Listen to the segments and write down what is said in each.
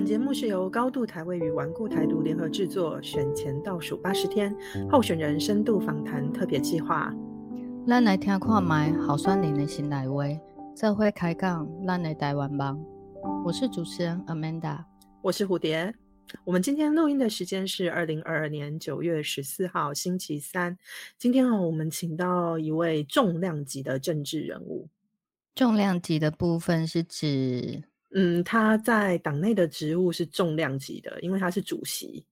本节目是由高度台位与顽固台独联合制作，选前倒数八十天候选人深度访谈特别计划。咱来听看麦好酸林的新来威，这会开讲咱的台湾帮。我是主持人 Amanda，我是蝴蝶。我们今天录音的时间是二零二二年九月十四号星期三。今天哦，我们请到一位重量级的政治人物。重量级的部分是指，嗯，他在党内的职务是重量级的，因为他是主席。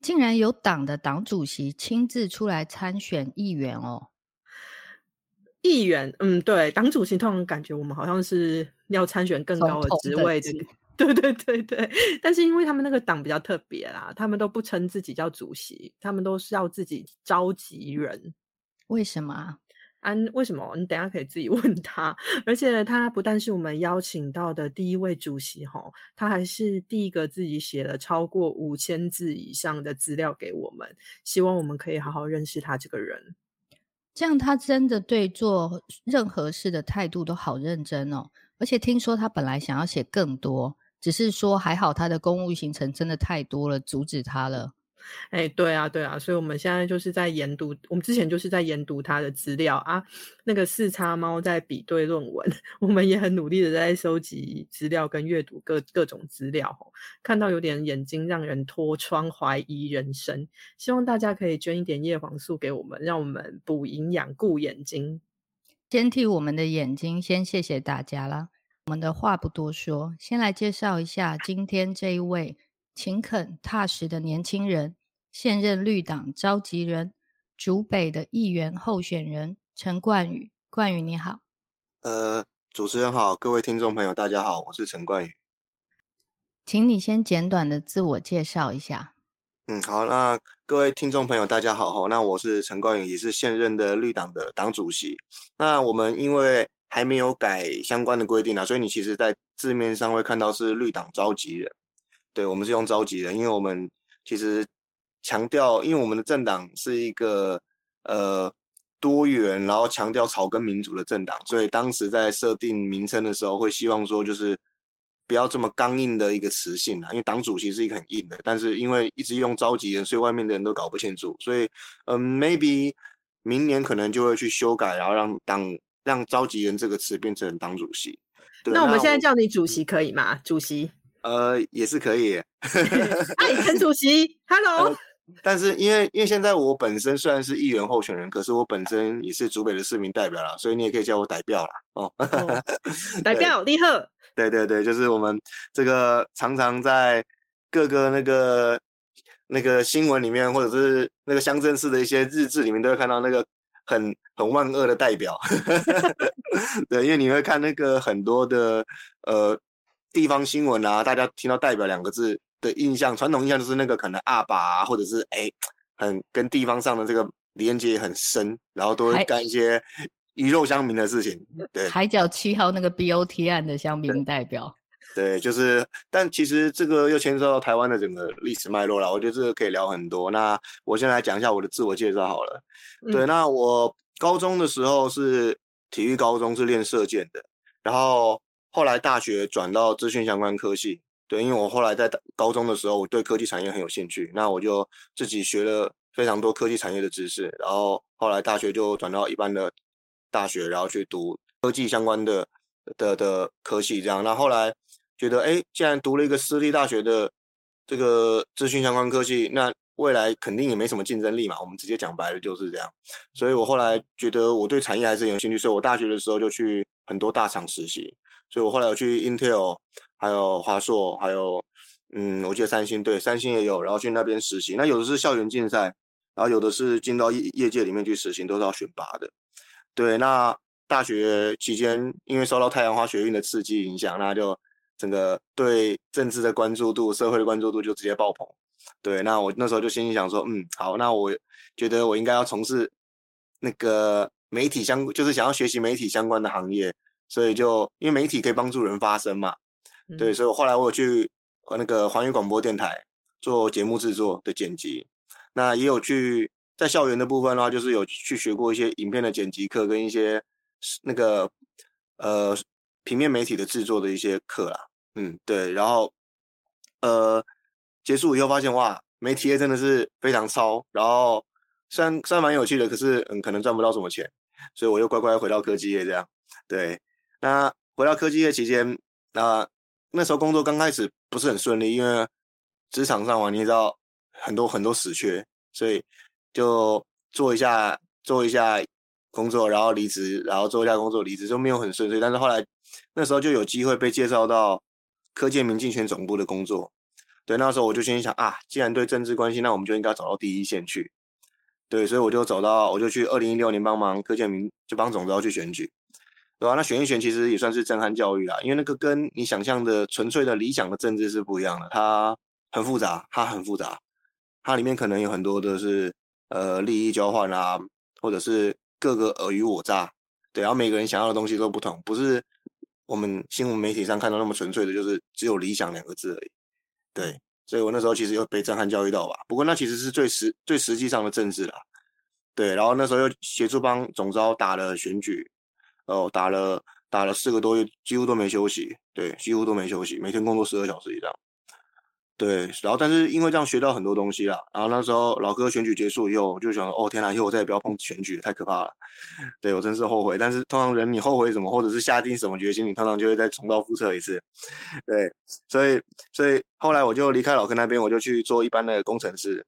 竟然有党的党主席亲自出来参选议员哦！议员，嗯，对，党主席通常感觉我们好像是要参选更高的职位的。对对对对，但是因为他们那个党比较特别啦，他们都不称自己叫主席，他们都是要自己召集人。为什么？安为什么？你等下可以自己 问他。而且他不但是我们邀请到的第一位主席哈，他还是第一个自己写了超过五千字以上的资料给我们，希望我们可以好好认识他这个人。这样他真的对做任何事的态度都好认真哦。而且听说他本来想要写更多，只是说还好他的公务行程真的太多了，阻止他了。哎，对啊，对啊，所以我们现在就是在研读，我们之前就是在研读他的资料啊。那个四叉猫在比对论文，我们也很努力的在收集资料跟阅读各各种资料。看到有点眼睛让人脱窗，怀疑人生。希望大家可以捐一点叶黄素给我们，让我们补营养、顾眼睛。先替我们的眼睛先谢谢大家啦。我们的话不多说，先来介绍一下今天这一位。勤恳踏实的年轻人，现任绿党召集人，竹北的议员候选人陈冠宇。冠宇你好，呃，主持人好，各位听众朋友大家好，我是陈冠宇，请你先简短的自我介绍一下。嗯，好，那各位听众朋友大家好哈，那我是陈冠宇，也是现任的绿党的党主席。那我们因为还没有改相关的规定啊，所以你其实在字面上会看到是绿党召集人。对，我们是用召集人，因为我们其实强调，因为我们的政党是一个呃多元，然后强调草根民主的政党，所以当时在设定名称的时候，会希望说就是不要这么刚硬的一个词性啊，因为党主席是一个很硬的，但是因为一直用召集人，所以外面的人都搞不清楚，所以嗯，maybe 明年可能就会去修改，然后让党让召集人这个词变成党主席。那我们现在叫你主席可以吗？主席。呃，也是可以。哎，陈主席，Hello。但是因为因为现在我本身虽然是议员候选人，可是我本身也是竹北的市民代表啦，所以你也可以叫我代表啦。哦，代表立贺。对对对，就是我们这个常常在各个那个那个新闻里面，或者是那个乡镇市的一些日志里面，都会看到那个很很万恶的代表。对，因为你会看那个很多的呃。地方新闻啊，大家听到“代表”两个字的印象，传统印象就是那个可能阿爸啊，或者是哎，很跟地方上的这个连接很深，然后都会干一些鱼肉乡民的事情。对，海角七号那个 BOT 案的乡民代表。对，就是，但其实这个又牵涉到台湾的整个历史脉络了。我觉得这个可以聊很多。那我先来讲一下我的自我介绍好了。对，那我高中的时候是体育高中，是练射箭的，然后。后来大学转到资讯相关科系，对，因为我后来在高中的时候，我对科技产业很有兴趣，那我就自己学了非常多科技产业的知识，然后后来大学就转到一般的大学，然后去读科技相关的的的科系，这样。那后来觉得，哎，既然读了一个私立大学的这个资讯相关科系，那未来肯定也没什么竞争力嘛。我们直接讲白了就是这样。所以我后来觉得我对产业还是有兴趣，所以我大学的时候就去很多大厂实习。所以我后来有去 Intel，还有华硕，还有嗯，我记得三星，对，三星也有，然后去那边实习。那有的是校园竞赛，然后有的是进到业业界里面去实习，都是要选拔的。对，那大学期间因为受到太阳花学运的刺激影响，那就整个对政治的关注度、社会的关注度就直接爆棚。对，那我那时候就心里想说，嗯，好，那我觉得我应该要从事那个媒体相，就是想要学习媒体相关的行业。所以就因为媒体可以帮助人发声嘛，对，所以我后来我有去那个环宇广播电台做节目制作的剪辑，那也有去在校园的部分的话，就是有去学过一些影片的剪辑课跟一些那个呃平面媒体的制作的一些课啦，嗯，对，然后呃结束以后发现哇，媒体业真的是非常超，然后虽然虽然蛮有趣的，可是嗯可能赚不到什么钱，所以我又乖乖回到科技业这样。对，那回到科技业期间，那那时候工作刚开始不是很顺利，因为职场上嘛，你知道很多很多死缺，所以就做一下做一下工作，然后离职，然后做一下工作离职，就没有很顺遂。但是后来那时候就有机会被介绍到科建民竞选总部的工作。对，那时候我就心想啊，既然对政治关心，那我们就应该走到第一线去。对，所以我就走到，我就去二零一六年帮忙柯建民，就帮总召去选举。对吧？那选一选其实也算是震撼教育啦，因为那个跟你想象的纯粹的理想的政治是不一样的，它很复杂，它很复杂，它里面可能有很多的是呃利益交换啊，或者是各个尔虞我诈，对，然后每个人想要的东西都不同，不是我们新闻媒体上看到那么纯粹的，就是只有理想两个字而已。对，所以我那时候其实又被震撼教育到吧。不过那其实是最实最实际上的政治啦。对，然后那时候又协助帮总招打了选举。哦，打了打了四个多月，几乎都没休息，对，几乎都没休息，每天工作十二小时以上，对，然后但是因为这样学到很多东西啦，然后那时候老哥选举结束以后，我就想，哦天哪，以后我再也不要碰选举，太可怕了，对我真是后悔。但是通常人你后悔什么，或者是下定什么决心，你通常就会再重蹈覆辙一次，对，所以所以后来我就离开老哥那边，我就去做一般的工程师，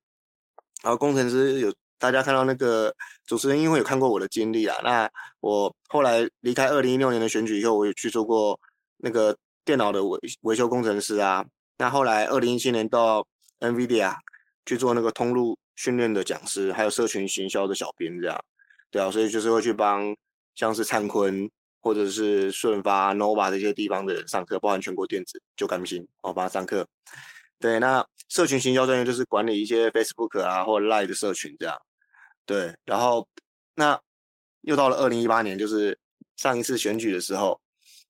然后工程师有。大家看到那个主持人，因为有看过我的经历啊。那我后来离开二零一六年的选举以后，我也去做过那个电脑的维维修工程师啊。那后来二零一七年到 NVIDIA 去做那个通路训练的讲师，还有社群行销的小编这样。对啊，所以就是会去帮像是灿坤或者是顺发、Nova 这些地方的人上课，包含全国电子就甘心哦帮他上课。对，那社群行销专业就是管理一些 Facebook 啊或 Line 的社群这样。对，然后那又到了二零一八年，就是上一次选举的时候，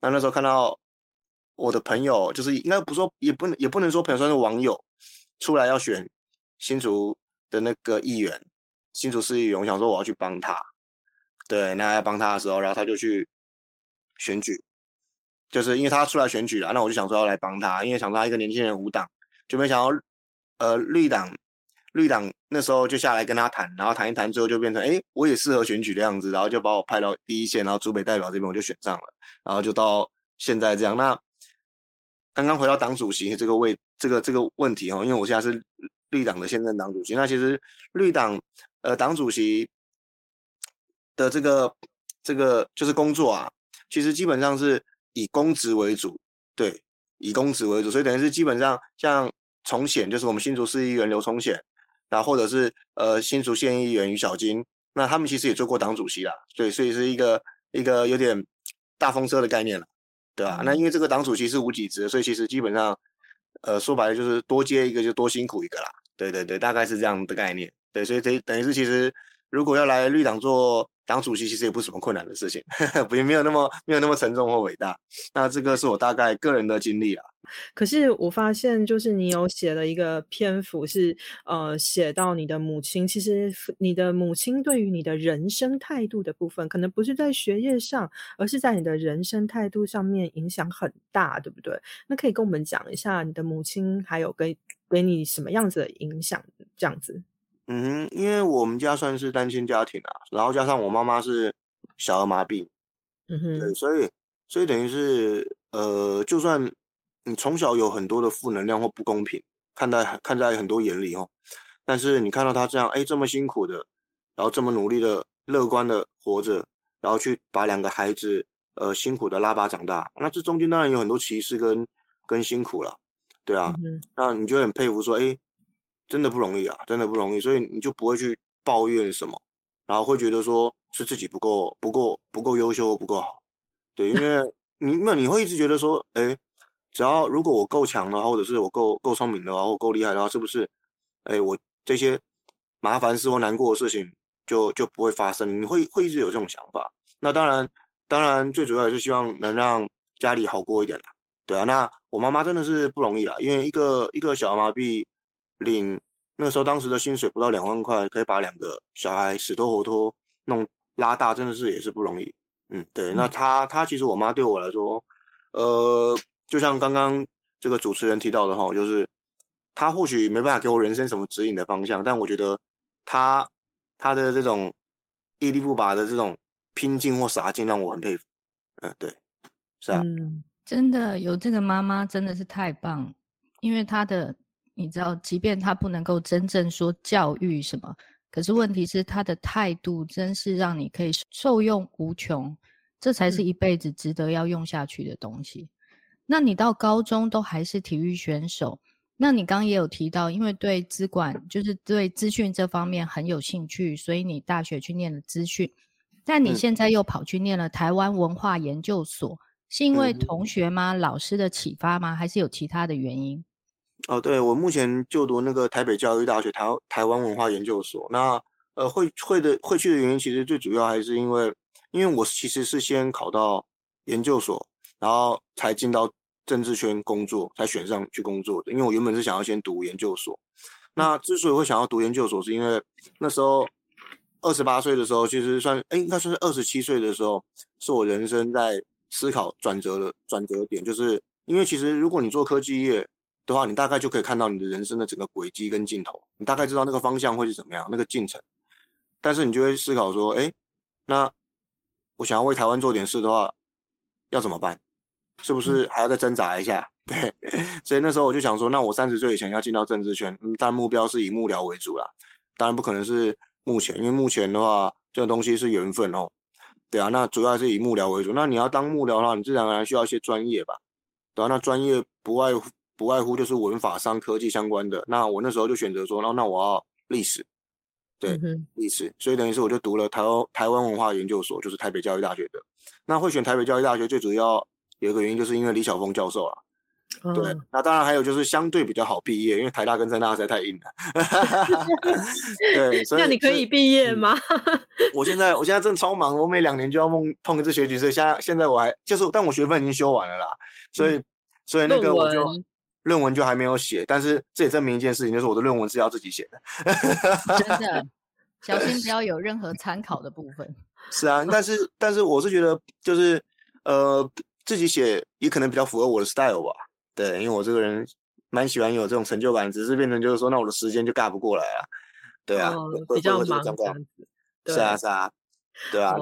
那那时候看到我的朋友，就是应该不说，也不能也不能说朋友，算是网友出来要选新竹的那个议员，新竹市议员，我想说我要去帮他。对，那要帮他的时候，然后他就去选举，就是因为他出来选举了，那我就想说要来帮他，因为想说他一个年轻人无党，就没想到呃绿党。绿党那时候就下来跟他谈，然后谈一谈，之后就变成哎，我也适合选举的样子，然后就把我派到第一线，然后主北代表这边我就选上了，然后就到现在这样。那刚刚回到党主席这个位这个这个问题哈，因为我现在是绿党的现任党主席，那其实绿党呃党主席的这个这个就是工作啊，其实基本上是以公职为主，对，以公职为主，所以等于是基本上像重显，就是我们新竹市议员刘重显。那或者是呃新竹县议员于小金，那他们其实也做过党主席啦，对，所以是一个一个有点大风车的概念了，对吧？那因为这个党主席是无几职，所以其实基本上，呃说白了就是多接一个就多辛苦一个啦，对对对，大概是这样的概念，对，所以等等于是其实如果要来绿党做。党主席其实也不是什么困难的事情，不也没有那么没有那么沉重或伟大。那这个是我大概个人的经历啊。可是我发现，就是你有写了一个篇幅，是呃写到你的母亲。其实你的母亲对于你的人生态度的部分，可能不是在学业上，而是在你的人生态度上面影响很大，对不对？那可以跟我们讲一下你的母亲还有给给你什么样子的影响，这样子。嗯，因为我们家算是单亲家庭啊，然后加上我妈妈是小儿麻痹，嗯哼，对，所以所以等于是呃，就算你从小有很多的负能量或不公平，看待看在很多眼里哦，但是你看到他这样，哎，这么辛苦的，然后这么努力的、乐观的活着，然后去把两个孩子呃辛苦的拉拔长大，那这中间当然有很多歧视跟跟辛苦了，对啊，那你就很佩服说，哎。真的不容易啊，真的不容易，所以你就不会去抱怨什么，然后会觉得说是自己不够、不够、不够优秀、不够好，对，因为你那你会一直觉得说，哎，只要如果我够强的话，或者是我够够聪明的话，或够厉害的话，是不是，哎，我这些麻烦事或难过的事情就就不会发生？你会会一直有这种想法。那当然，当然最主要也是希望能让家里好过一点啦，对啊。那我妈妈真的是不容易啊，因为一个一个小儿麻痹。领那个时候，当时的薪水不到两万块，可以把两个小孩死拖活拖弄拉大，真的是也是不容易。嗯，对。那她她其实我妈对我来说，呃，就像刚刚这个主持人提到的哈，就是他或许没办法给我人生什么指引的方向，但我觉得他他的这种屹立不拔的这种拼劲或傻劲让我很佩服。嗯，对，是啊，真的有这个妈妈真的是太棒，因为她的你知道，即便她不能够真正说教育什么，可是问题是她的态度真是让你可以受用无穷，这才是一辈子值得要用下去的东西。那你到高中都还是体育选手，那你刚刚也有提到，因为对资管就是对资讯这方面很有兴趣，所以你大学去念了资讯。但你现在又跑去念了台湾文化研究所，是因为同学吗？老师的启发吗？还是有其他的原因？哦，对我目前就读那个台北教育大学台台湾文化研究所。那呃，会会的会去的原因，其实最主要还是因为，因为我其实是先考到研究所，然后才进到政治圈工作，才选上去工作的。因为我原本是想要先读研究所。那之所以会想要读研究所，是因为那时候。二十八岁的时候，其实算哎，应该算是二十七岁的时候，是我人生在思考转折的转折点。就是因为其实如果你做科技业的话，你大概就可以看到你的人生的整个轨迹跟镜头，你大概知道那个方向会是怎么样，那个进程。但是你就会思考说，哎，那我想要为台湾做点事的话，要怎么办？是不是还要再挣扎一下？对，所以那时候我就想说，那我三十岁以前要进到政治圈，但目标是以幕僚为主啦，当然不可能是。目前，因为目前的话，这个东西是缘分哦，对啊，那主要是以幕僚为主。那你要当幕僚的话，你自然而然需要一些专业吧，对啊，那专业不外乎不外乎就是文法商、科技相关的。那我那时候就选择说，那那我要历史，对，历史。所以等于是我就读了台湾台湾文化研究所，就是台北教育大学的。那会选台北教育大学，最主要有一个原因，就是因为李晓峰教授啊。对，那当然还有就是相对比较好毕业，因为台大跟政大实在太硬了。对，所以那你可以毕业吗？我现在我现在正超忙，我每两年就要碰碰一次学局，所以现在现在我还就是，但我学分已经修完了啦，所以所以那个我就论文就还没有写，但是这也证明一件事情，就是我的论文是要自己写的。真的，小心不要有任何参考的部分。是啊，但是但是我是觉得就是呃自己写也可能比较符合我的 style 吧。对，因为我这个人蛮喜欢有这种成就感，只是变成就是说，那我的时间就尬不过来啊。对啊，比较忙这样子。是啊，是啊。对啊，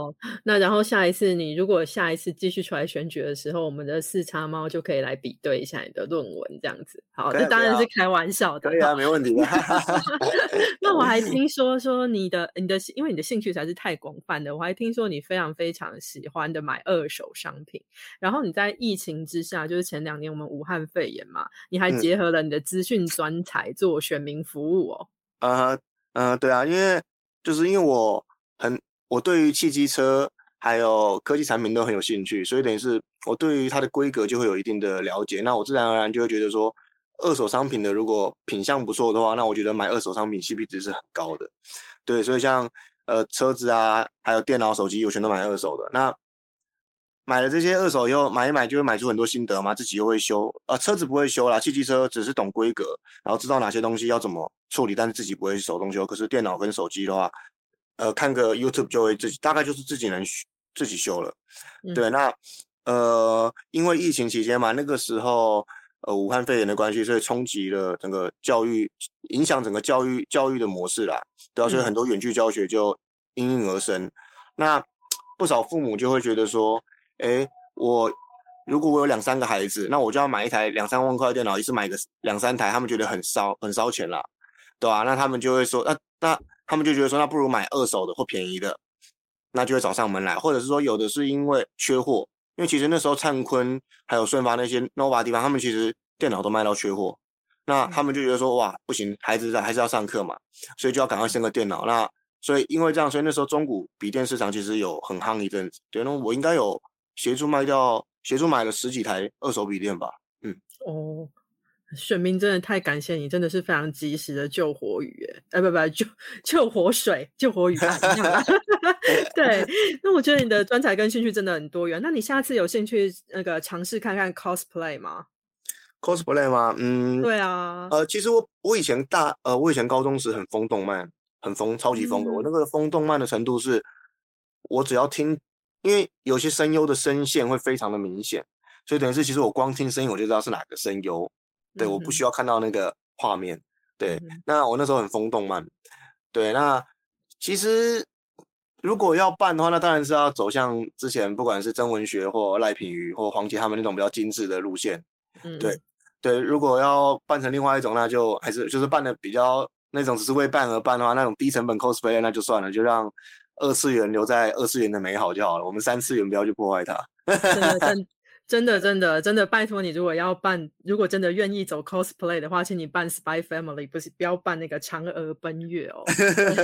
那然后下一次你如果下一次继续出来选举的时候，我们的四叉猫就可以来比对一下你的论文，这样子。好，这当然是开玩笑的。对啊，没问题。那我还听说说你的你的，因为你的兴趣实在是太广泛了，我还听说你非常非常喜欢的买二手商品。然后你在疫情之下，就是前两年我们武汉肺炎嘛，你还结合了你的资讯专才做选民服务哦。呃呃，对啊，因为就是因为我很。我对于汽机车还有科技产品都很有兴趣，所以等于是我对于它的规格就会有一定的了解。那我自然而然就会觉得说，二手商品的如果品相不错的话，那我觉得买二手商品 CP 值是很高的。对，所以像呃车子啊，还有电脑、手机，我全都买二手的。那买了这些二手以后，买一买就会买出很多心得嘛，自己又会修。啊，车子不会修啦，汽机车只是懂规格，然后知道哪些东西要怎么处理，但是自己不会手动修。可是电脑跟手机的话，呃，看个 YouTube 就会自己，大概就是自己能自己修了。对，那呃，因为疫情期间嘛，那个时候呃，武汉肺炎的关系，所以冲击了整个教育，影响整个教育教育的模式啦。对啊，所以很多远距教学就应运而生。那不少父母就会觉得说，哎，我如果我有两三个孩子，那我就要买一台两三万块电脑，一次买个两三台，他们觉得很烧很烧钱啦，对吧？那他们就会说，那那。他们就觉得说，那不如买二手的或便宜的，那就会找上门来，或者是说有的是因为缺货，因为其实那时候灿坤还有顺发那些 nova 地方，他们其实电脑都卖到缺货，那他们就觉得说，哇，不行，孩子在还是要上课嘛，所以就要赶快升个电脑。那所以因为这样，所以那时候中古笔电市场其实有很夯一阵子。对，那我应该有协助卖掉，协助买了十几台二手笔电吧。嗯，哦。选民真的太感谢你，真的是非常及时的救火雨，哎，不不，救 救活水，救火雨吧。对，那我觉得你的专才跟兴趣真的很多元。那你下次有兴趣那个尝试看看 cosplay 吗？cosplay 吗？嗯，对啊。呃，其实我我以前大呃，我以前高中时很疯动漫，很疯，超级疯的。我那个疯动漫的程度是，我只要听，因为有些声优的声线会非常的明显，所以等于是其实我光听声音我就知道是哪个声优。对，我不需要看到那个画面。对，那我那时候很疯动漫。对，那其实如果要办的话，那当然是要走向之前不管是曾文学或赖品妤或黄杰他们那种比较精致的路线。嗯，对对，如果要办成另外一种，那就还是就是办的比较那种只是为办而办的话，那种低成本 cosplay 那就算了，就让二次元留在二次元的美好就好了。我们三次元不要去破坏它。真的，真的，真的，拜托你，如果要办，如果真的愿意走 cosplay 的话，请你办 Spy Family，不是不要办那个嫦娥奔月哦，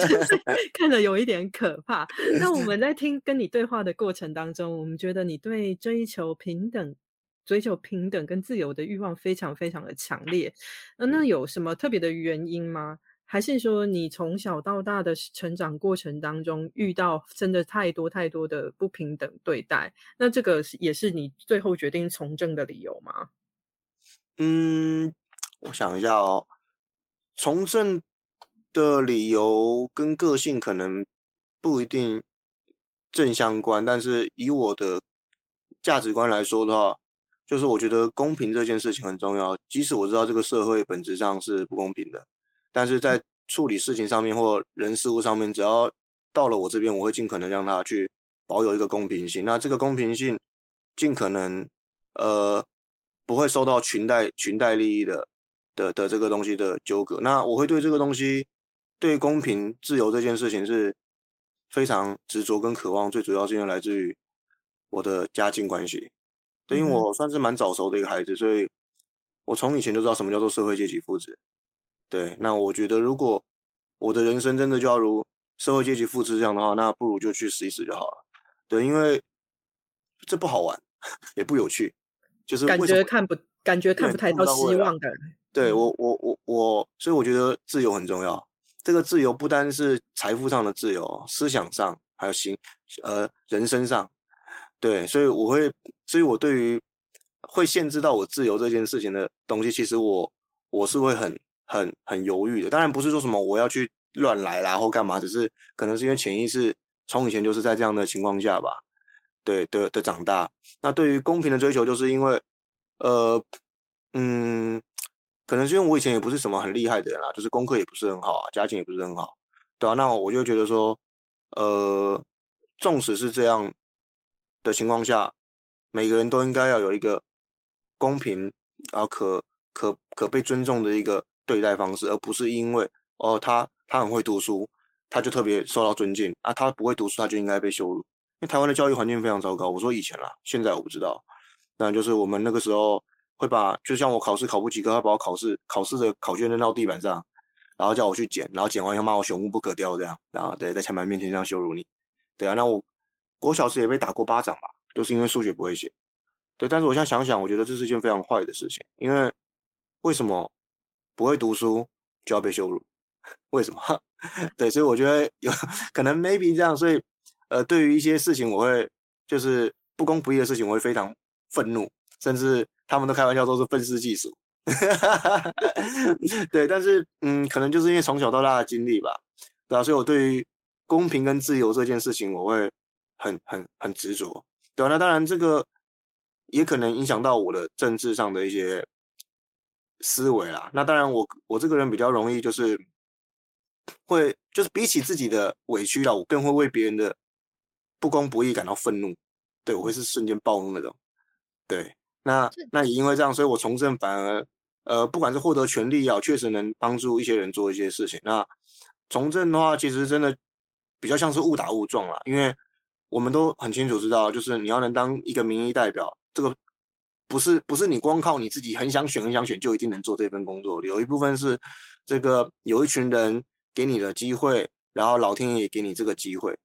看着有一点可怕。那我们在听跟你对话的过程当中，我们觉得你对追求平等、追求平等跟自由的欲望非常非常的强烈。那那有什么特别的原因吗？还是说你从小到大的成长过程当中遇到真的太多太多的不平等对待？那这个也是你最后决定从政的理由吗？嗯，我想一下哦，从政的理由跟个性可能不一定正相关，但是以我的价值观来说的话，就是我觉得公平这件事情很重要，即使我知道这个社会本质上是不公平的。但是在处理事情上面或人事物上面，只要到了我这边，我会尽可能让他去保有一个公平性。那这个公平性，尽可能呃不会受到裙带裙带利益的的的这个东西的纠葛。那我会对这个东西，对公平自由这件事情是非常执着跟渴望。最主要是因为来自于我的家境关系，对，因为我算是蛮早熟的一个孩子，所以我从以前就知道什么叫做社会阶级复制。对，那我觉得如果我的人生真的就要如社会阶级复制这样的话，那不如就去试一试就好了。对，因为这不好玩，也不有趣，就是感觉看不感觉看不太到希望的。对我我我我，所以我觉得自由很重要。这个自由不单是财富上的自由，思想上还有心呃人生上。对，所以我会，所以我对于会限制到我自由这件事情的东西，其实我我是会很。很很犹豫的，当然不是说什么我要去乱来啦或干嘛，只是可能是因为潜意识从以前就是在这样的情况下吧，对的的长大。那对于公平的追求，就是因为，呃，嗯，可能是因为我以前也不是什么很厉害的人啦，就是功课也不是很好啊，家境也不是很好，对啊，那我就觉得说，呃，纵使是这样的情况下，每个人都应该要有一个公平然后可可可被尊重的一个。对待方式，而不是因为哦，他他很会读书，他就特别受到尊敬啊。他不会读书，他就应该被羞辱。因为台湾的教育环境非常糟糕。我说以前啦，现在我不知道。那就是我们那个时候会把，就像我考试考不及格，他把我考试考试的考卷扔到地板上，然后叫我去捡，然后捡完要骂我朽木不可雕这样。然后对，在全班面前这样羞辱你。对啊，那我我小时也被打过巴掌吧，就是因为数学不会写。对，但是我现在想想，我觉得这是一件非常坏的事情，因为为什么？不会读书就要被羞辱，为什么？对，所以我觉得有可能 maybe 这样，所以呃，对于一些事情，我会就是不公不义的事情，我会非常愤怒，甚至他们都开玩笑说是愤世嫉俗。对，但是嗯，可能就是因为从小到大的经历吧，对啊，所以我对于公平跟自由这件事情，我会很很很执着。对啊，那当然这个也可能影响到我的政治上的一些。思维啦，那当然我我这个人比较容易就是会就是比起自己的委屈啦，我更会为别人的不公不义感到愤怒，对我会是瞬间暴怒那种。对，那那也因为这样，所以我从政反而呃，不管是获得权利啊，确实能帮助一些人做一些事情。那从政的话，其实真的比较像是误打误撞啦，因为我们都很清楚知道，就是你要能当一个民意代表，这个。不是不是你光靠你自己很想选很想选就一定能做这份工作，有一部分是这个有一群人给你的机会，然后老天爷也给你这个机会，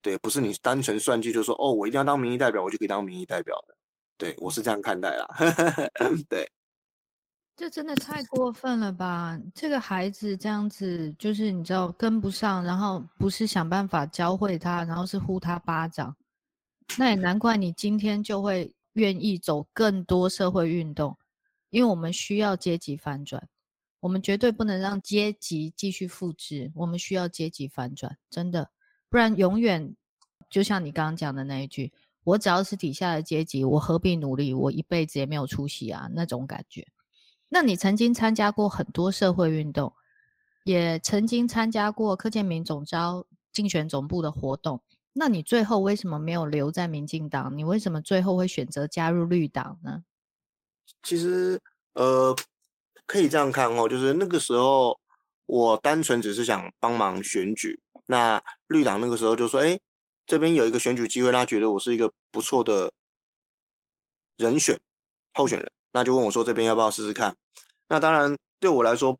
对，不是你单纯算计就说哦，我一定要当民意代表，我就可以当民意代表的，对我是这样看待啦，对，这真的太过分了吧？这个孩子这样子，就是你知道跟不上，然后不是想办法教会他，然后是呼他巴掌，那也难怪你今天就会。愿意走更多社会运动，因为我们需要阶级反转，我们绝对不能让阶级继续复制，我们需要阶级反转，真的，不然永远就像你刚刚讲的那一句，我只要是底下的阶级，我何必努力？我一辈子也没有出息啊，那种感觉。那你曾经参加过很多社会运动，也曾经参加过柯建明总招竞选总部的活动。那你最后为什么没有留在民进党？你为什么最后会选择加入绿党呢？其实，呃，可以这样看哦，就是那个时候我单纯只是想帮忙选举。那绿党那个时候就说：“哎，这边有一个选举机会，他觉得我是一个不错的人选候选人，那就问我说这边要不要试试看？那当然对我来说，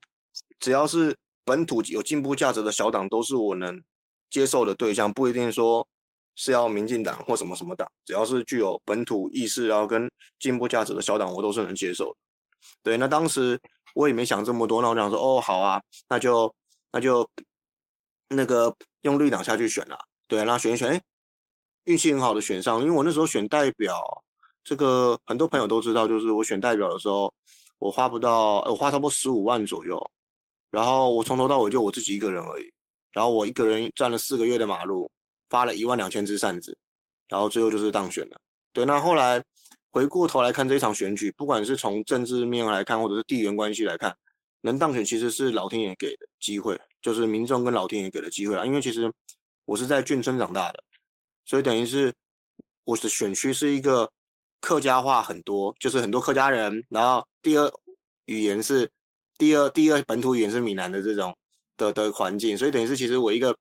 只要是本土有进步价值的小党，都是我能。”接受的对象不一定说是要民进党或什么什么党，只要是具有本土意识然后跟进步价值的小党，我都是能接受的。对，那当时我也没想这么多，那我想说，哦，好啊，那就那就那个用绿党下去选了。对，那选一选，哎，运气很好的选上，因为我那时候选代表，这个很多朋友都知道，就是我选代表的时候，我花不到，我花差不多十五万左右，然后我从头到尾就我自己一个人而已。然后我一个人站了四个月的马路，发了一万两千支扇子，然后最后就是当选了。对，那后来回过头来看这一场选举，不管是从政治面来看，或者是地缘关系来看，能当选其实是老天爷给的机会，就是民众跟老天爷给的机会啊。因为其实我是在眷村长大的，所以等于是我的选区是一个客家话很多，就是很多客家人，然后第二语言是第二第二本土语言是闽南的这种。的的环境，所以等于是其实我一个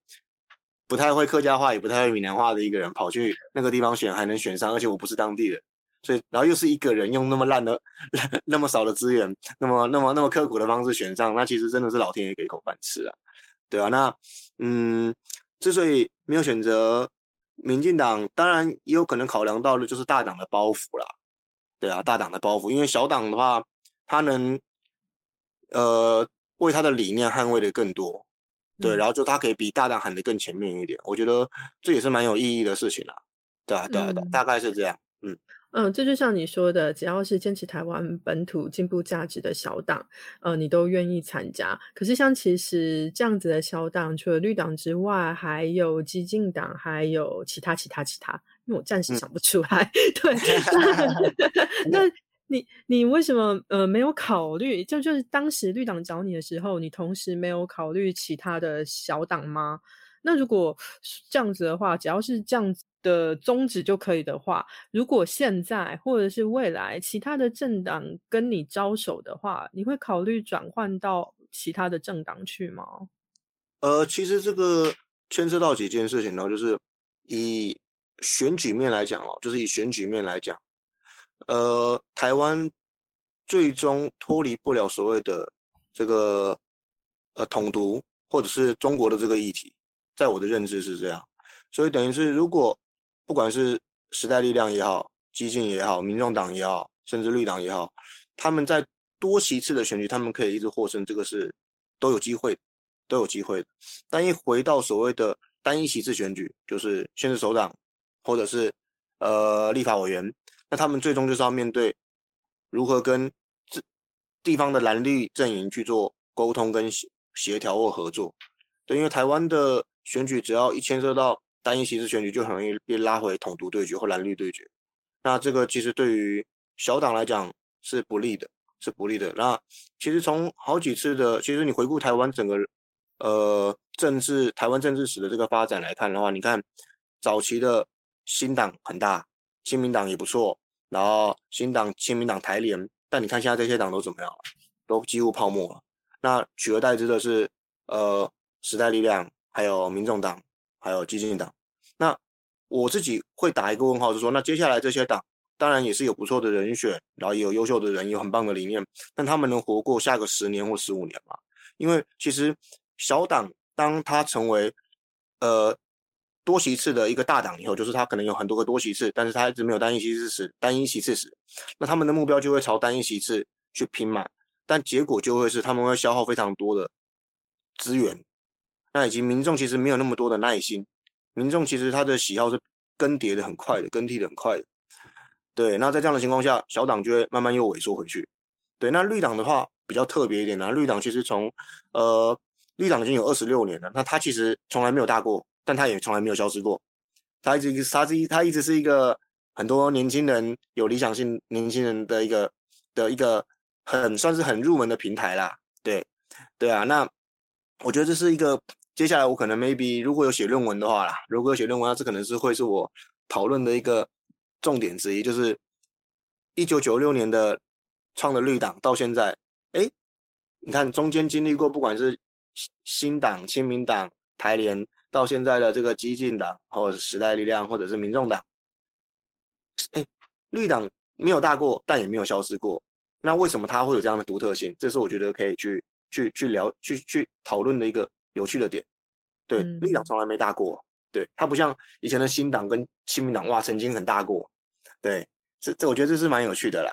不太会客家话，也不太会闽南话的一个人，跑去那个地方选还能选上，而且我不是当地人，所以然后又是一个人用那么烂的、那么少的资源，那么那么那么刻苦的方式选上，那其实真的是老天爷给口饭吃啊，对啊，那嗯，之所以没有选择民进党，当然也有可能考量到的就是大党的包袱啦，对啊，大党的包袱，因为小党的话，他能呃。为他的理念捍卫的更多，对，然后就他可以比大党喊的更前面一点，我觉得这也是蛮有意义的事情啦，对啊，对啊，大概是这样，嗯。嗯，这就像你说的，只要是坚持台湾本土进步价值的小党，呃，你都愿意参加。可是像其实这样子的小党，除了绿党之外，还有激进党，还有其他其他其他，因为我暂时想不出来，对，那。你你为什么呃没有考虑？就就是当时绿党找你的时候，你同时没有考虑其他的小党吗？那如果这样子的话，只要是这样子的宗旨就可以的话，如果现在或者是未来其他的政党跟你招手的话，你会考虑转换到其他的政党去吗？呃，其实这个牵涉到几件事情呢，就是以选举面来讲哦，就是以选举面来讲。呃，台湾最终脱离不了所谓的这个呃统独，或者是中国的这个议题，在我的认知是这样。所以等于是，如果不管是时代力量也好，激进也好，民众党也好，甚至绿党也好，他们在多席次的选举，他们可以一直获胜，这个是都有机会，都有机会的。但一回到所谓的单一席次选举，就是现任首长或者是呃立法委员。那他们最终就是要面对如何跟这地方的蓝绿阵营去做沟通跟协协调或合作，对，因为台湾的选举只要一牵涉到单一席次选举，就很容易被拉回统独对决或蓝绿对决。那这个其实对于小党来讲是不利的，是不利的。那其实从好几次的，其实你回顾台湾整个呃政治台湾政治史的这个发展来看的话，你看早期的新党很大。亲民党也不错，然后新党、亲民党、台联，但你看现在这些党都怎么样了？都几乎泡沫了。那取而代之的是，呃，时代力量，还有民众党，还有激进党。那我自己会打一个问号，就是说，那接下来这些党，当然也是有不错的人选，然后也有优秀的人，有很棒的理念，但他们能活过下个十年或十五年吗？因为其实小党当它成为，呃。多席次的一个大党以后，就是他可能有很多个多席次，但是他一直没有单一席次时，单一席次时，那他们的目标就会朝单一席次去拼嘛，但结果就会是他们会消耗非常多的资源，那以及民众其实没有那么多的耐心，民众其实他的喜好是更迭的很快的，更替的很快的，对，那在这样的情况下，小党就会慢慢又萎缩回去，对，那绿党的话比较特别一点呢，绿党其实从呃绿党已经有二十六年了，那他其实从来没有大过。但他也从来没有消失过，他一直他是一他一直是一个很多年轻人有理想性年轻人的一个的一个很算是很入门的平台啦。对，对啊，那我觉得这是一个接下来我可能 maybe 如果有写论文的话啦，如果有写论文，那这可能是会是我讨论的一个重点之一，就是一九九六年的创的绿党到现在，哎，你看中间经历过不管是新党、亲民党、台联，到现在的这个激进党，或者是时代力量，或者是民众党，哎，绿党没有大过，但也没有消失过。那为什么它会有这样的独特性？这是我觉得可以去去去聊、去去讨论的一个有趣的点。对，绿党从来没大过，对，它不像以前的新党跟新民党，哇，曾经很大过。对，这这我觉得这是蛮有趣的啦，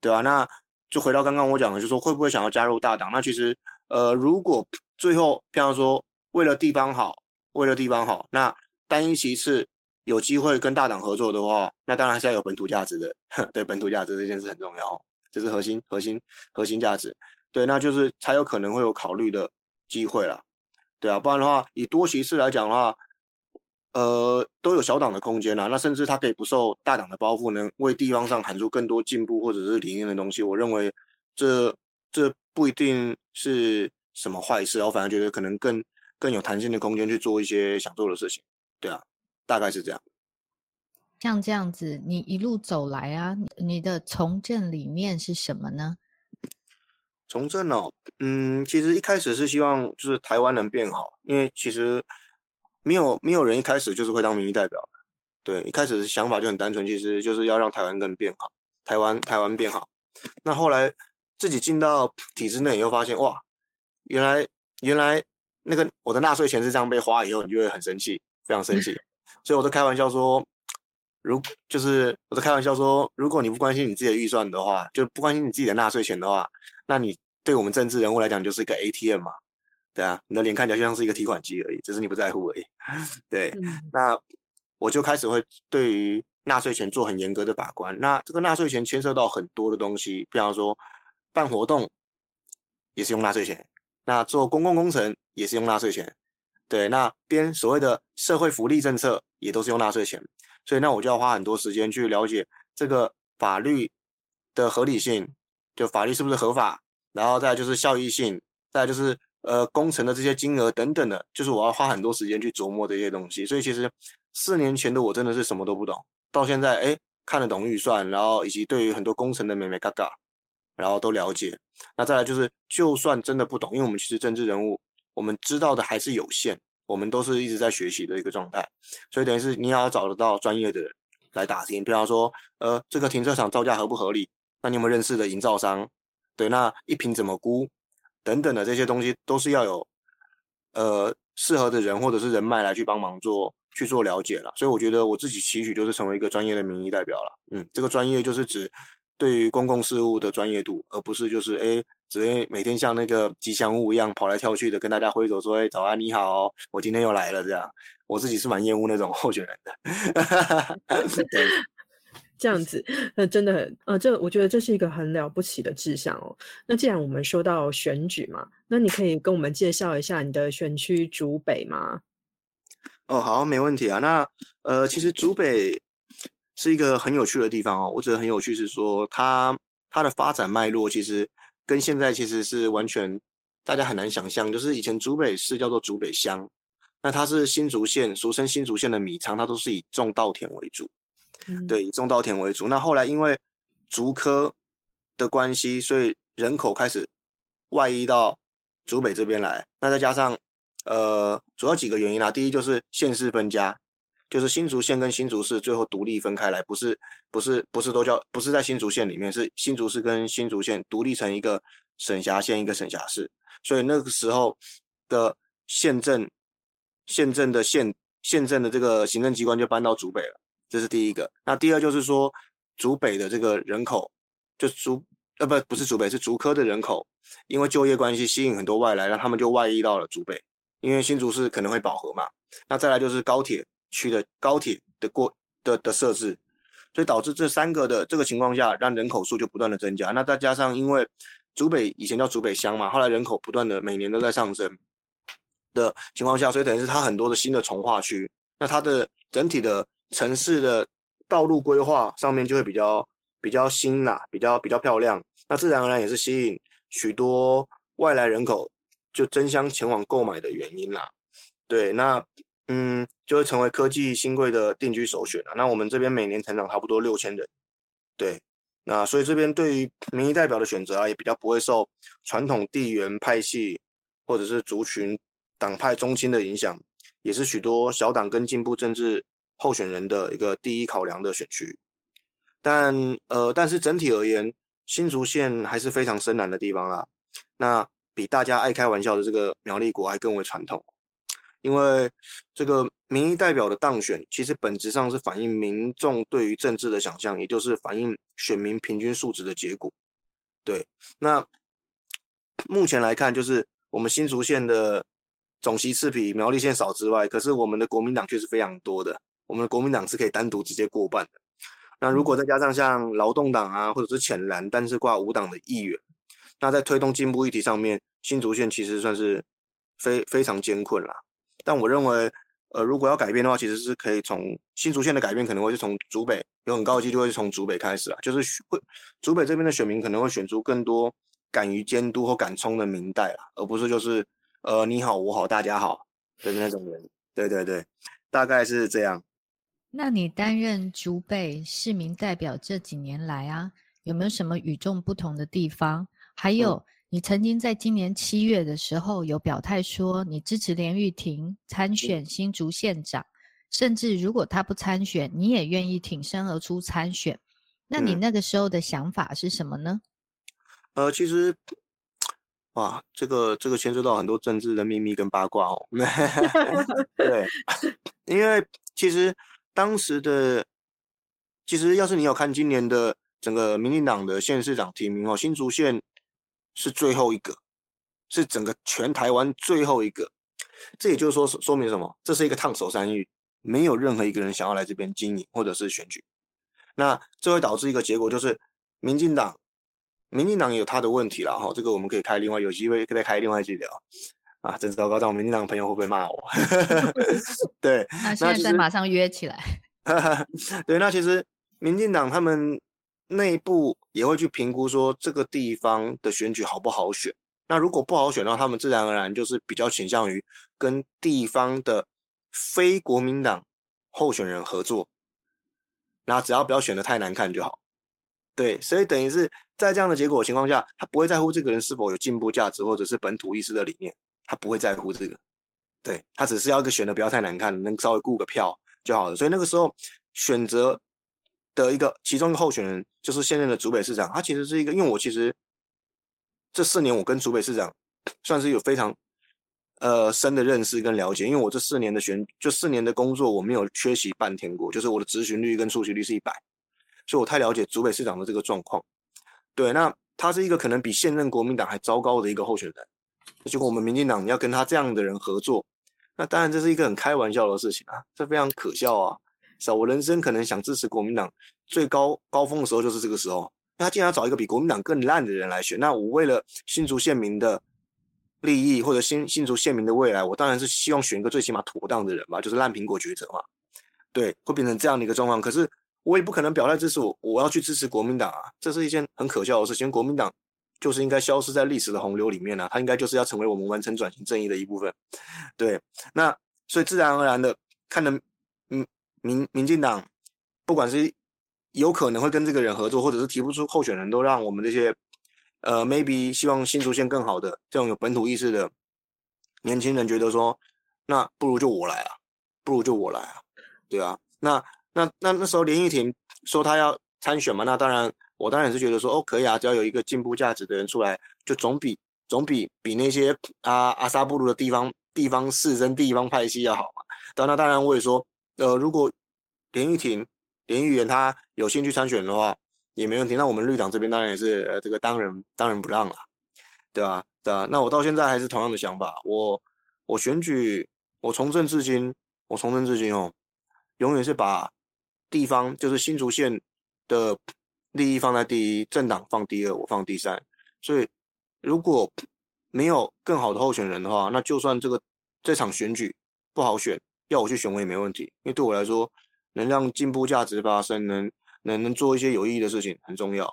对吧？那就回到刚刚我讲的，就说会不会想要加入大党？那其实，呃，如果最后，比方说为了地方好，为了地方好，那单一其次有机会跟大党合作的话，那当然是要有本土价值的。对，本土价值这件事很重要。这是核心、核心、核心价值，对，那就是才有可能会有考虑的机会了，对啊，不然的话，以多席次来讲的话，呃，都有小党的空间了，那甚至他可以不受大党的包袱，能为地方上喊出更多进步或者是理念的东西。我认为这这不一定是什么坏事，我反而觉得可能更更有弹性的空间去做一些想做的事情，对啊，大概是这样。像这样子，你一路走来啊，你的从政理念是什么呢？从政哦，嗯，其实一开始是希望就是台湾能变好，因为其实没有没有人一开始就是会当民意代表的，对，一开始想法就很单纯，其实就是要让台湾更变好，台湾台湾变好。那后来自己进到体制内以后，发现哇，原来原来那个我的纳税钱是这样被花以后，你就会很生气，非常生气，所以我都开玩笑说。如就是我都开玩笑说，如果你不关心你自己的预算的话，就不关心你自己的纳税钱的话，那你对我们政治人物来讲就是一个 ATM 嘛，对啊，你的脸看起来就像是一个提款机而已，只是你不在乎而已。对，那我就开始会对于纳税钱做很严格的把关。那这个纳税钱牵涉到很多的东西，比方说办活动也是用纳税钱，那做公共工程也是用纳税钱，对，那编所谓的社会福利政策也都是用纳税钱。所以那我就要花很多时间去了解这个法律的合理性，就法律是不是合法，然后再就是效益性，再就是呃工程的这些金额等等的，就是我要花很多时间去琢磨这些东西。所以其实四年前的我真的是什么都不懂，到现在哎看得懂预算，然后以及对于很多工程的美美嘎嘎，然后都了解。那再来就是就算真的不懂，因为我们其实政治人物，我们知道的还是有限。我们都是一直在学习的一个状态，所以等于是你要找得到专业的人来打听，比方说，呃，这个停车场造价合不合理？那你有没有认识的营造商？对，那一平怎么估？等等的这些东西都是要有，呃，适合的人或者是人脉来去帮忙做去做了解了。所以我觉得我自己期许就是成为一个专业的民意代表了。嗯，这个专业就是指。对于公共事务的专业度，而不是就是哎，只会每天像那个吉祥物一样跑来跳去的跟大家挥手说哎早安你好，我今天又来了这样，我自己是蛮厌恶那种候选人的。这样子，那真的很呃，这我觉得这是一个很了不起的志向哦。那既然我们说到选举嘛，那你可以跟我们介绍一下你的选区竹北吗？哦，好，没问题啊。那呃，其实竹北。是一个很有趣的地方哦，我觉得很有趣是说它它的发展脉络其实跟现在其实是完全大家很难想象，就是以前竹北市叫做竹北乡，那它是新竹县，俗称新竹县的米仓，它都是以种稻田为主，对，以种稻田为主。那后来因为竹科的关系，所以人口开始外移到竹北这边来。那再加上呃，主要几个原因啦，第一就是县市分家。就是新竹县跟新竹市最后独立分开来，不是不是不是都叫不是在新竹县里面，是新竹市跟新竹县独立成一个省辖县一个省辖市，所以那个时候的县政县政的县县政的这个行政机关就搬到竹北了，这是第一个。那第二就是说竹北的这个人口，就竹呃不不是竹北是竹科的人口，因为就业关系吸引很多外来，让他们就外溢到了竹北，因为新竹市可能会饱和嘛。那再来就是高铁。区的高铁的过的的设置，所以导致这三个的这个情况下，让人口数就不断的增加。那再加上因为竹北以前叫竹北乡嘛，后来人口不断的每年都在上升的情况下，所以等于是它很多的新的从化区，那它的整体的城市的道路规划上面就会比较比较新啦，比较比较漂亮。那自然而然也是吸引许多外来人口就争相前往购买的原因啦。对，那嗯，就会成为科技新贵的定居首选了。那我们这边每年成长差不多六千人，对，那所以这边对于民意代表的选择啊，也比较不会受传统地缘派系或者是族群党派中心的影响，也是许多小党跟进步政治候选人的一个第一考量的选区。但呃，但是整体而言，新竹县还是非常深蓝的地方啦。那比大家爱开玩笑的这个苗栗国还更为传统，因为这个民意代表的当选，其实本质上是反映民众对于政治的想象，也就是反映选民平均素质的结果。对，那目前来看，就是我们新竹县的总席次比苗栗县少之外，可是我们的国民党却是非常多的，我们的国民党是可以单独直接过半的。那如果再加上像劳动党啊，或者是浅蓝，但是挂五党的议员，那在推动进步议题上面，新竹县其实算是非非常艰困啦。但我认为，呃，如果要改变的话，其实是可以从新竹县的改变，可能会是从竹北，有很高的几率会是从竹北开始啊，就是会竹北这边的选民可能会选出更多敢于监督或敢冲的民代啊，而不是就是呃你好我好大家好的那种人。对对对，大概是这样。那你担任竹北市民代表这几年来啊，有没有什么与众不同的地方？还有，你曾经在今年七月的时候有表态说，你支持连玉婷参选新竹县长，甚至如果他不参选，你也愿意挺身而出参选。那你那个时候的想法是什么呢？呃，其实，哇，这个这个牵涉到很多政治的秘密跟八卦哦。对，因为其实。当时的其实，要是你有看今年的整个民进党的县市长提名哦，新竹县是最后一个，是整个全台湾最后一个。这也就是说，说明什么？这是一个烫手山芋，没有任何一个人想要来这边经营或者是选举。那这会导致一个结果，就是民进党，民进党有他的问题了哈。这个我们可以开另外有机会再开另外一集聊。啊，真糟糕！但我民进党朋友会不会骂我？对，那现在马上约起来。对，那其实民进党他们内部也会去评估说这个地方的选举好不好选。那如果不好选的话，他们自然而然就是比较倾向于跟地方的非国民党候选人合作。那只要不要选的太难看就好。对，所以等于是在这样的结果情况下，他不会在乎这个人是否有进步价值或者是本土意识的理念。他不会在乎这个，对他只是要一个选的不要太难看，能稍微顾个票就好了。所以那个时候选择的一个其中一个候选人就是现任的竹北市长，他其实是一个，因为我其实这四年我跟竹北市长算是有非常呃深的认识跟了解，因为我这四年的选就四年的工作我没有缺席半天过，就是我的执行率跟出席率是一百，所以我太了解竹北市长的这个状况。对，那他是一个可能比现任国民党还糟糕的一个候选人。结果我们民进党要跟他这样的人合作，那当然这是一个很开玩笑的事情啊，这非常可笑啊！是啊，我人生可能想支持国民党最高高峰的时候就是这个时候，那他竟然要找一个比国民党更烂的人来选，那我为了新竹县民的利益或者新新竹县民的未来，我当然是希望选一个最起码妥当的人嘛，就是烂苹果抉择嘛，对，会变成这样的一个状况。可是我也不可能表态支持我，我要去支持国民党啊，这是一件很可笑的事情，国民党。就是应该消失在历史的洪流里面呢，它应该就是要成为我们完成转型正义的一部分。对，那所以自然而然的看的，民民进党不管是有可能会跟这个人合作，或者是提不出候选人，都让我们这些呃 maybe 希望新出现更好的这种有本土意识的年轻人觉得说，那不如就我来啊，不如就我来啊，对啊，那那那那时候连玉婷说他要参选嘛，那当然。我当然是觉得说，哦，可以啊，只要有一个进步价值的人出来，就总比总比比那些阿阿萨布鲁的地方地方士绅、地方派系要好嘛。当然，当然我也说，呃，如果连玉婷、连玉元他有兴趣参选的话，也没问题。那我们绿党这边当然也是呃这个当仁当仁不让了，对吧？对啊。那我到现在还是同样的想法，我我选举，我从政至今，我从政至今哦，永远是把地方就是新竹县的。利益放在第一，政党放第二，我放第三。所以，如果没有更好的候选人的话，那就算这个这场选举不好选，要我去选我也没问题。因为对我来说，能让进步价值发生，能能能做一些有意义的事情很重要，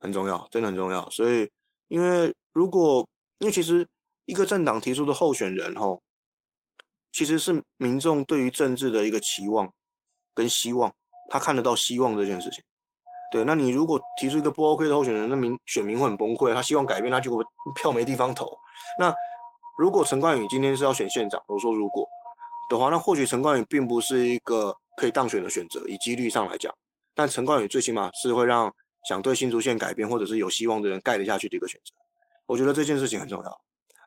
很重要，真的很重要。所以，因为如果因为其实一个政党提出的候选人，吼，其实是民众对于政治的一个期望跟希望，他看得到希望这件事情。对，那你如果提出一个不 OK 的候选人，那民选民会很崩溃，他希望改变，他就会票没地方投。那如果陈冠宇今天是要选县长，我说如果的话，那或许陈冠宇并不是一个可以当选的选择，以几率上来讲。但陈冠宇最起码是会让想对新竹县改变或者是有希望的人盖得下去的一个选择。我觉得这件事情很重要，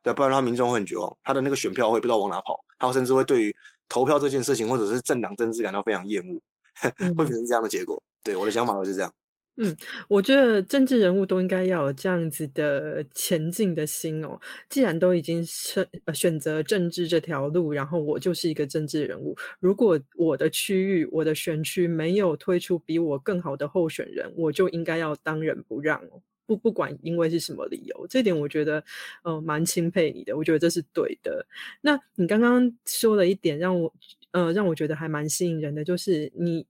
对，不然他民众会很绝望，他的那个选票会不知道往哪跑，他甚至会对于投票这件事情或者是政党政治感到非常厌恶，会变成这样的结果。对，我的想法会是这样。嗯，我觉得政治人物都应该要有这样子的前进的心哦。既然都已经选选择政治这条路，然后我就是一个政治人物。如果我的区域、我的选区没有推出比我更好的候选人，我就应该要当仁不让哦。不，不管因为是什么理由，这点我觉得，呃，蛮钦佩你的。我觉得这是对的。那你刚刚说了一点，让我，呃，让我觉得还蛮吸引人的，就是你。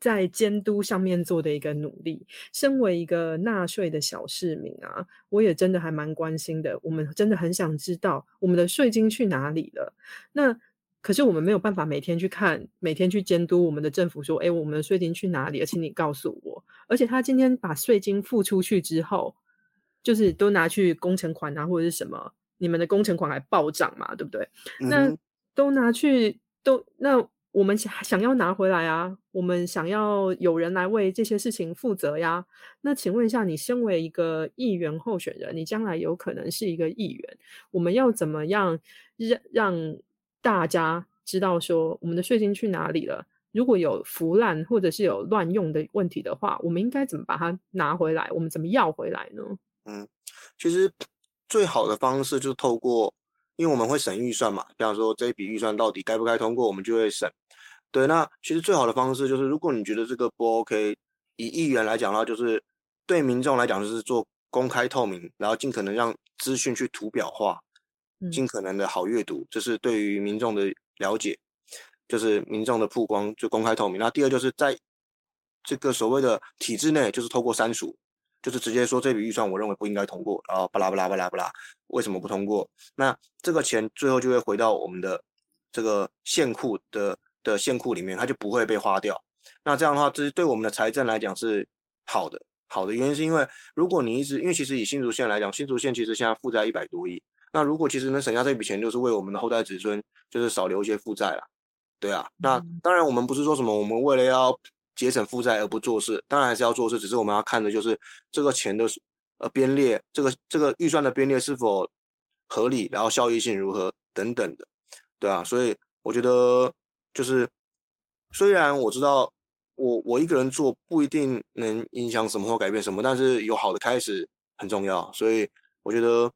在监督上面做的一个努力，身为一个纳税的小市民啊，我也真的还蛮关心的。我们真的很想知道我们的税金去哪里了。那可是我们没有办法每天去看，每天去监督我们的政府，说：“哎，我们的税金去哪里？”而且你告诉我。而且他今天把税金付出去之后，就是都拿去工程款啊，或者是什么？你们的工程款还暴涨嘛？对不对？那都拿去都那。我们想要拿回来啊，我们想要有人来为这些事情负责呀。那请问一下，你身为一个议员候选人，你将来有可能是一个议员，我们要怎么样让让大家知道说我们的税金去哪里了？如果有腐烂或者是有乱用的问题的话，我们应该怎么把它拿回来？我们怎么要回来呢？嗯，其实最好的方式就是透过。因为我们会审预算嘛，比方说这一笔预算到底该不该通过，我们就会审。对，那其实最好的方式就是，如果你觉得这个不 OK，以议员来讲的话，就是对民众来讲就是做公开透明，然后尽可能让资讯去图表化，尽可能的好阅读，这是对于民众的了解，就是民众的曝光就公开透明。那第二就是在这个所谓的体制内，就是透过删除。就是直接说这笔预算，我认为不应该通过，然后巴拉巴拉巴拉巴拉，为什么不通过？那这个钱最后就会回到我们的这个现库的的现库里面，它就不会被花掉。那这样的话，这是对我们的财政来讲是好的。好的原因是因为，如果你一直，因为其实以新竹县来讲，新竹县其实现在负债一百多亿，那如果其实能省下这笔钱，就是为我们的后代子孙，就是少留一些负债了。对啊，那当然我们不是说什么，我们为了要。节省负债而不做事，当然还是要做事，只是我们要看的就是这个钱的呃编列，这个这个预算的编列是否合理，然后效益性如何等等的，对啊，所以我觉得就是虽然我知道我我一个人做不一定能影响什么或改变什么，但是有好的开始很重要，所以我觉得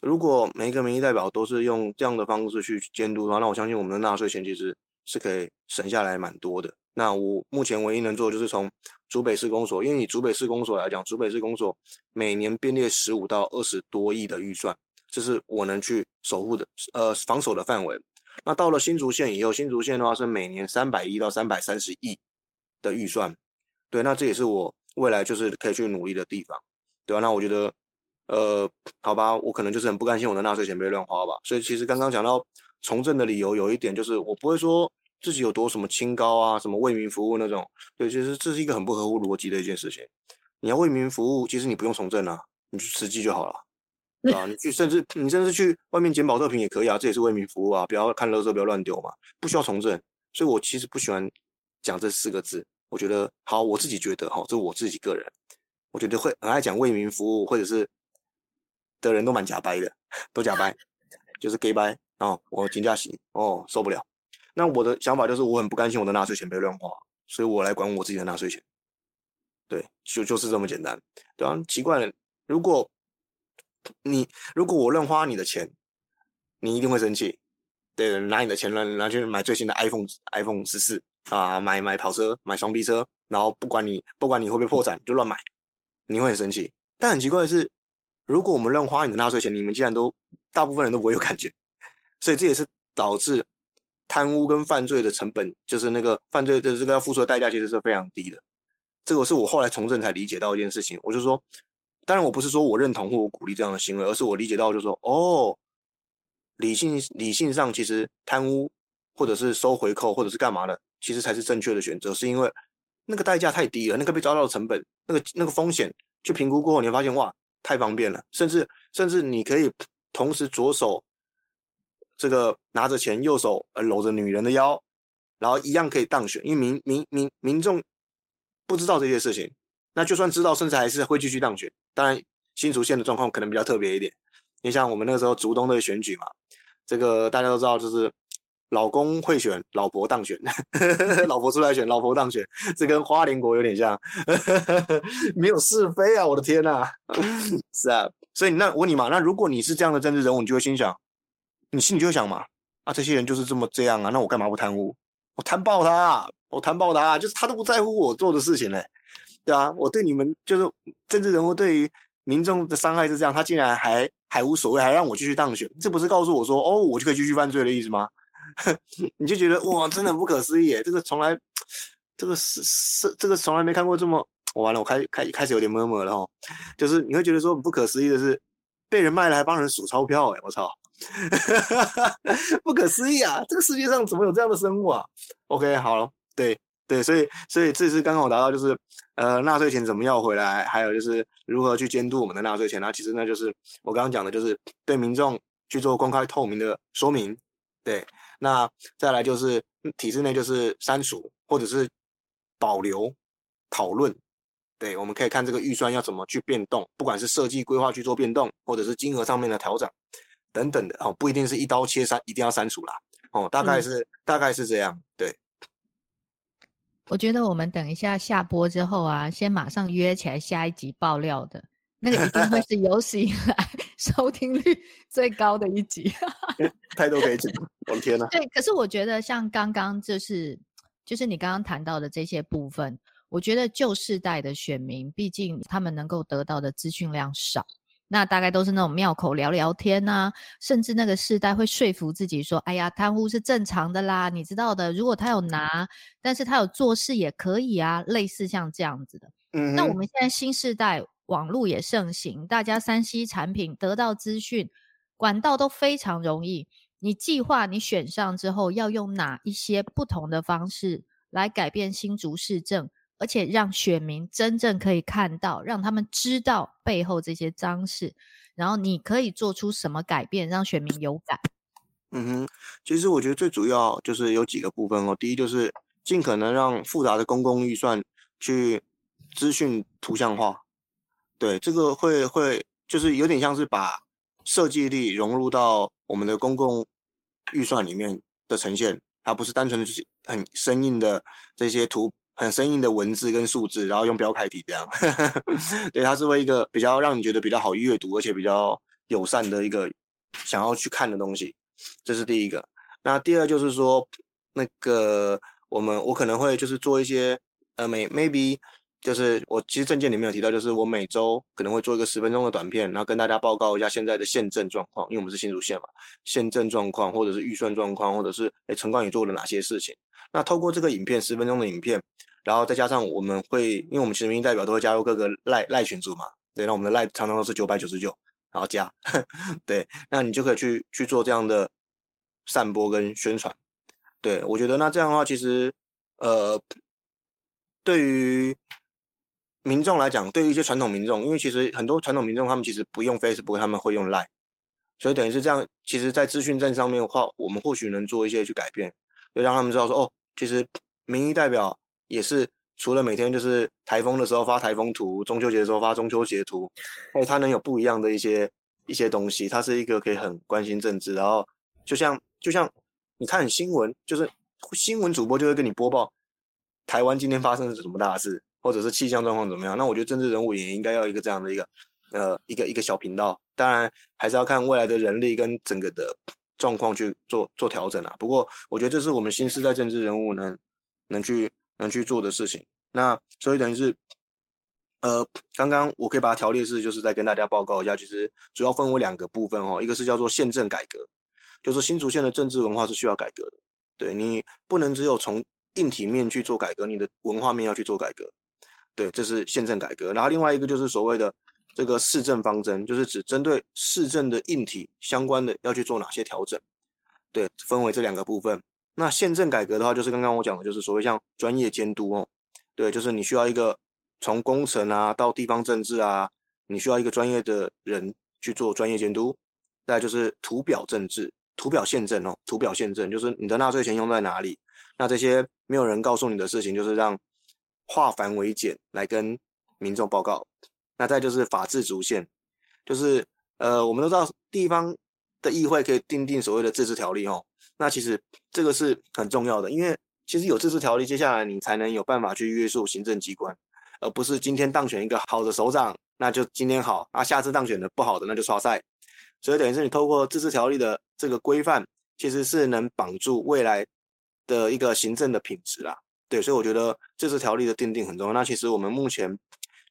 如果每一个民意代表都是用这样的方式去监督的话，那我相信我们的纳税钱其实是可以省下来蛮多的。那我目前唯一能做的就是从竹北市公所，因为以竹北市公所来讲，竹北市公所每年编列十五到二十多亿的预算，这是我能去守护的，呃，防守的范围。那到了新竹县以后，新竹县的话是每年三百亿到三百三十亿的预算，对，那这也是我未来就是可以去努力的地方，对吧？那我觉得，呃，好吧，我可能就是很不甘心我的纳税钱被乱花吧。所以其实刚刚讲到从政的理由，有一点就是我不会说。自己有多什么清高啊，什么为民服务那种，对，其实这是一个很不合乎逻辑的一件事情。你要为民服务，其实你不用从政啊，你去实际就好了，啊，你去甚至你甚至去外面捡保特瓶也可以啊，这也是为民服务啊，不要看垃圾不要乱丢嘛，不需要从政。所以我其实不喜欢讲这四个字，我觉得好，我自己觉得哈，这是我自己个人，我觉得会很爱讲为民服务或者是的人都蛮假掰的，都假掰，就是 gay 掰啊，我金价洗哦受不了。那我的想法就是，我很不甘心我的纳税钱被乱花，所以我来管我自己的纳税钱。对，就就是这么简单。对啊，奇怪了，如果你如果我乱花你的钱，你一定会生气。对，拿你的钱来拿去买最新的 iPhone，iPhone 十四啊，买买跑车，买双 B 车，然后不管你不管你会不会破产，就乱买，你会很生气。但很奇怪的是，如果我们乱花你的纳税钱，你们竟然都大部分人都不会有感觉，所以这也是导致。贪污跟犯罪的成本，就是那个犯罪的这个要付出的代价，其实是非常低的。这个是我后来从政才理解到一件事情。我就说，当然我不是说我认同或我鼓励这样的行为，而是我理解到就是说，哦，理性理性上其实贪污或者是收回扣或者是干嘛的，其实才是正确的选择，是因为那个代价太低了，那个被抓到的成本，那个那个风险去评估过后，你会发现哇，太方便了，甚至甚至你可以同时左手这个拿着钱，右手呃搂着女人的腰，然后一样可以当选，因为民民民民众不知道这些事情。那就算知道，甚至还是会继续当选。当然，新竹县的状况可能比较特别一点。你像我们那个时候竹东的选举嘛，这个大家都知道，就是老公会选，老婆当选，老婆出来选，老婆当选，这跟花莲国有点像，没有是非啊！我的天呐，是啊。所以那我问你嘛，那如果你是这样的政治人物，你就会心想，你心里就想嘛，啊，这些人就是这么这样啊，那我干嘛不贪污？我贪爆他，啊我贪爆他，啊就是他都不在乎我做的事情嘞。对啊，我对你们就是政治人物对于民众的伤害是这样，他竟然还还无所谓，还让我继续当选，这不是告诉我说哦，我就可以继续犯罪的意思吗？你就觉得哇，真的不可思议，这个从来这个是是这个从来没看过这么我完了，我开开开始有点懵懵了哦，就是你会觉得说不可思议的是被人卖了还帮人数钞票，哎，我操，不可思议啊，这个世界上怎么有这样的生物啊？OK，好了，对。对，所以所以这次刚好达到就是，呃，纳税钱怎么要回来，还有就是如何去监督我们的纳税钱。那其实那就是我刚刚讲的，就是对民众去做公开透明的说明。对，那再来就是体制内就是删除或者是保留讨论。对，我们可以看这个预算要怎么去变动，不管是设计规划去做变动，或者是金额上面的调整等等的哦，不一定是一刀切删，一定要删除啦。哦，大概是大概是这样，对。我觉得我们等一下下播之后啊，先马上约起来下一集爆料的那个，一定会是有史以来 收听率最高的一集。太多可以讲，我的天呐！对，可是我觉得像刚刚就是就是你刚刚谈到的这些部分，我觉得旧世代的选民，毕竟他们能够得到的资讯量少。那大概都是那种庙口聊聊天呐，甚至那个世代会说服自己说：“哎呀，贪污是正常的啦，你知道的。如果他有拿，但是他有做事也可以啊，类似像这样子的。”嗯，那我们现在新时代网络也盛行，大家三 C 产品得到资讯管道都非常容易。你计划你选上之后要用哪一些不同的方式来改变新竹市政？而且让选民真正可以看到，让他们知道背后这些脏事，然后你可以做出什么改变，让选民有感。嗯哼，其实我觉得最主要就是有几个部分哦。第一就是尽可能让复杂的公共预算去资讯图像化，对，这个会会就是有点像是把设计力融入到我们的公共预算里面的呈现，它不是单纯的就是很生硬的这些图。很生硬的文字跟数字，然后用标楷体这样，对，它是为一个比较让你觉得比较好阅读，而且比较友善的一个想要去看的东西，这是第一个。那第二就是说，那个我们我可能会就是做一些呃每 maybe 就是我其实证件里面有提到，就是我每周可能会做一个十分钟的短片，然后跟大家报告一下现在的宪政状况，因为我们是新竹县嘛，宪政状况或者是预算状况，或者是哎陈冠宇做了哪些事情。那透过这个影片十分钟的影片。然后再加上我们会，因为我们其实民意代表都会加入各个赖赖群组嘛，对，那我们的赖常常都是九百九十九，然后加，对，那你就可以去去做这样的散播跟宣传，对我觉得那这样的话，其实呃，对于民众来讲，对于一些传统民众，因为其实很多传统民众他们其实不用 Facebook，他们会用赖，所以等于是这样，其实在资讯站上面的话，我们或许能做一些去改变，就让他们知道说，哦，其实民意代表。也是除了每天就是台风的时候发台风图，中秋节的时候发中秋节图，哎，它能有不一样的一些一些东西。它是一个可以很关心政治，然后就像就像你看新闻，就是新闻主播就会跟你播报台湾今天发生了什么大事，或者是气象状况怎么样。那我觉得政治人物也应该要一个这样的一个呃一个一个小频道。当然还是要看未来的人力跟整个的状况去做做调整啊。不过我觉得这是我们新时代政治人物能能去。能去做的事情，那所以等于是，呃，刚刚我可以把它条列式，就是在跟大家报告一下，其实主要分为两个部分哦，一个是叫做宪政改革，就是新竹县的政治文化是需要改革的，对你不能只有从硬体面去做改革，你的文化面要去做改革，对，这是宪政改革。然后另外一个就是所谓的这个市政方针，就是指针对市政的硬体相关的要去做哪些调整。对，分为这两个部分。那宪政改革的话，就是刚刚我讲的，就是所谓像专业监督哦。对，就是你需要一个从工程啊到地方政治啊，你需要一个专业的人去做专业监督。再就是图表政治、图表宪政哦，图表宪政就是你的纳税钱用在哪里。那这些没有人告诉你的事情，就是让化繁为简来跟民众报告。那再就是法治主线，就是呃，我们都知道地方的议会可以定定所谓的自治条例哦。那其实这个是很重要的，因为其实有自治条例，接下来你才能有办法去约束行政机关，而不是今天当选一个好的首长，那就今天好啊，下次当选的不好的那就刷赛。所以等于是你透过自治条例的这个规范，其实是能绑住未来的一个行政的品质啦。对，所以我觉得自治条例的定定很重要。那其实我们目前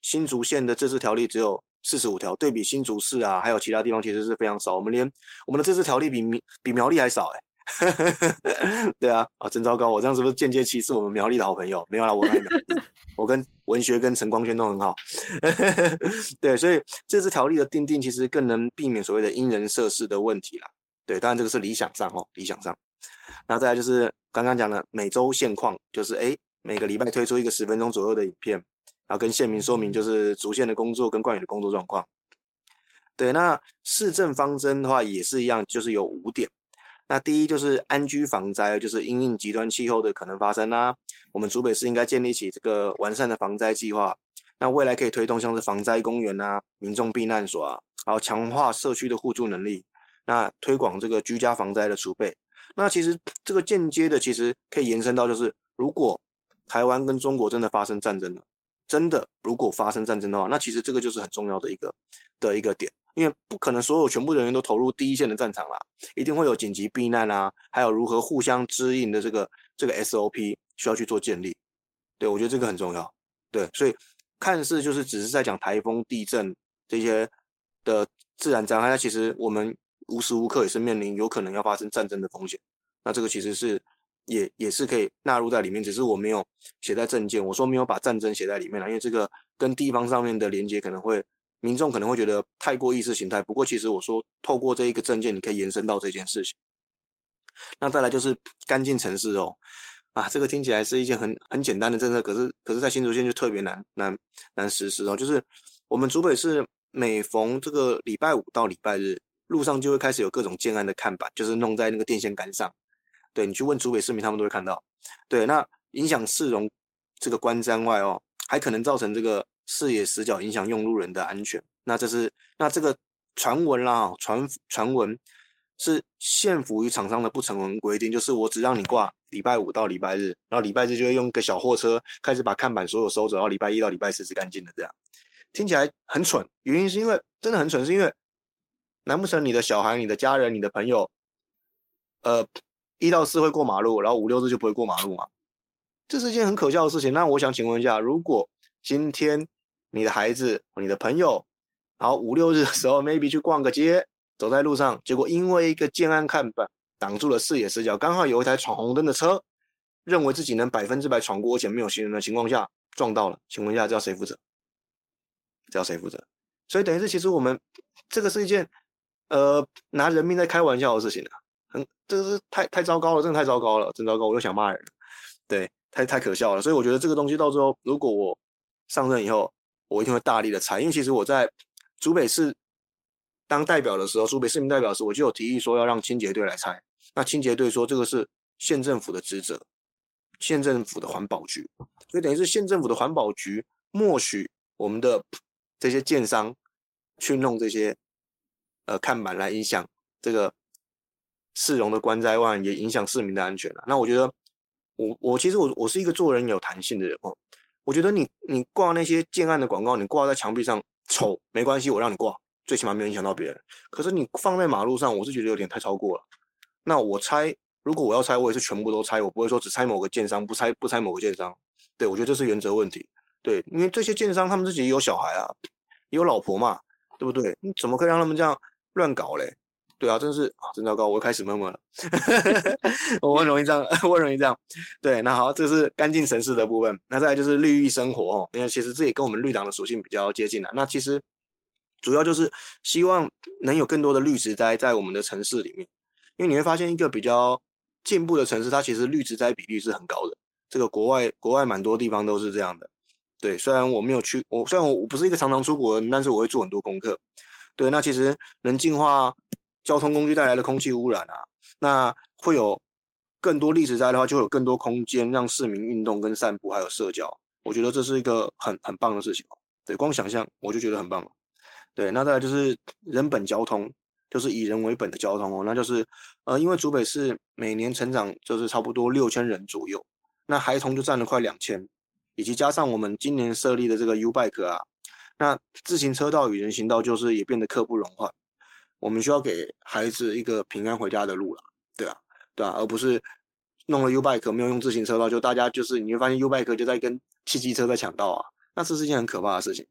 新竹县的自治条例只有四十五条，对比新竹市啊，还有其他地方其实是非常少。我们连我们的自治条例比苗比苗栗还少哎。对啊，啊真糟糕！我这样是不是间接歧视我们苗栗的好朋友？没有啦，我我跟文学跟陈光轩都很好。对，所以这次条例的定定，其实更能避免所谓的因人设事的问题啦。对，当然这个是理想上哦，理想上。那再来就是刚刚讲的每周现况，就是哎每个礼拜推出一个十分钟左右的影片，然后跟县民说明就是主线的工作跟冠宇的工作状况。对，那市政方针的话也是一样，就是有五点。那第一就是安居防灾，就是因应极端气候的可能发生啦。我们竹北市应该建立起这个完善的防灾计划。那未来可以推动像是防灾公园啊、民众避难所啊，然后强化社区的互助能力。那推广这个居家防灾的储备。那其实这个间接的，其实可以延伸到就是，如果台湾跟中国真的发生战争了，真的如果发生战争的话，那其实这个就是很重要的一个的一个点。因为不可能所有全部人员都投入第一线的战场啦，一定会有紧急避难啊，还有如何互相支应的这个这个 SOP 需要去做建立。对我觉得这个很重要。对，所以看似就是只是在讲台风、地震这些的自然灾害，其实我们无时无刻也是面临有可能要发生战争的风险。那这个其实是也也是可以纳入在里面，只是我没有写在证件，我说没有把战争写在里面了，因为这个跟地方上面的连接可能会。民众可能会觉得太过意识形态，不过其实我说透过这一个证件，你可以延伸到这件事情。那再来就是干净城市哦，啊，这个听起来是一件很很简单的政策，可是可是在新竹县就特别难难难实施哦。就是我们竹北市每逢这个礼拜五到礼拜日，路上就会开始有各种建案的看板，就是弄在那个电线杆上。对你去问竹北市民，他们都会看到。对，那影响市容这个观瞻外哦，还可能造成这个。视野死角影响用路人的安全，那这是那这个传闻啦，传传闻是限服于厂商的不成文规定，就是我只让你挂礼拜五到礼拜日，然后礼拜日就会用个小货车开始把看板所有收走，然后礼拜一到礼拜四是干净的，这样听起来很蠢，原因是因为真的很蠢，是因为难不成你的小孩、你的家人、你的朋友，呃，一到四会过马路，然后五六日就不会过马路吗？这是一件很可笑的事情。那我想请问一下，如果今天你的孩子、你的朋友，然后五六日的时候，maybe 去逛个街，走在路上，结果因为一个建安看板挡住了视野死角，刚好有一台闯红灯的车，认为自己能百分之百闯过，而且没有行人的情况下撞到了，请问一下，这要谁负责？这要谁负责？所以等于是，其实我们这个是一件，呃，拿人命在开玩笑的事情啊，很，这个是太太糟糕了，真的太糟糕了，真糟糕，我又想骂人，对，太太可笑了。所以我觉得这个东西到最后，如果我上任以后，我一定会大力的拆，因为其实我在竹北市当代表的时候，竹北市民代表时，我就有提议说要让清洁队来拆。那清洁队说这个是县政府的职责，县政府的环保局，所以等于是县政府的环保局默许我们的这些建商去弄这些呃看板来影响这个市容的观灾外，也影响市民的安全了。那我觉得我我其实我我是一个做人有弹性的人哦。我觉得你你挂那些建案的广告，你挂在墙壁上丑没关系，我让你挂，最起码没有影响到别人。可是你放在马路上，我是觉得有点太超过了。那我拆，如果我要拆，我也是全部都拆，我不会说只拆某个建商，不拆不拆某个建商。对我觉得这是原则问题。对，因为这些建商他们自己也有小孩啊，有老婆嘛，对不对？你怎么可以让他们这样乱搞嘞？对啊，真是啊，真糟糕！我开始闷闷了，我很容易这样，我很容易这样。对，那好，这是干净城市的部分。那再来就是绿意生活哦，因为其实这也跟我们绿党的属性比较接近了。那其实主要就是希望能有更多的绿植栽在我们的城市里面，因为你会发现一个比较进步的城市，它其实绿植栽比率是很高的。这个国外国外蛮多地方都是这样的。对，虽然我没有去，我虽然我我不是一个常常出国的人，但是我会做很多功课。对，那其实能净化交通工具带来的空气污染啊，那会有更多绿植栽的话，就有更多空间让市民运动跟散步，还有社交。我觉得这是一个很很棒的事情。对，光想象我就觉得很棒了。对，那再来就是人本交通，就是以人为本的交通哦。那就是，呃，因为竹北市每年成长就是差不多六千人左右，那孩童就占了快两千，以及加上我们今年设立的这个 U Bike 啊，那自行车道与人行道就是也变得刻不容缓。我们需要给孩子一个平安回家的路了，对啊，对啊，而不是弄了 U Bike 没有用自行车道，就大家就是你会发现 U Bike 就在跟汽机车在抢道啊，那这是一件很可怕的事情。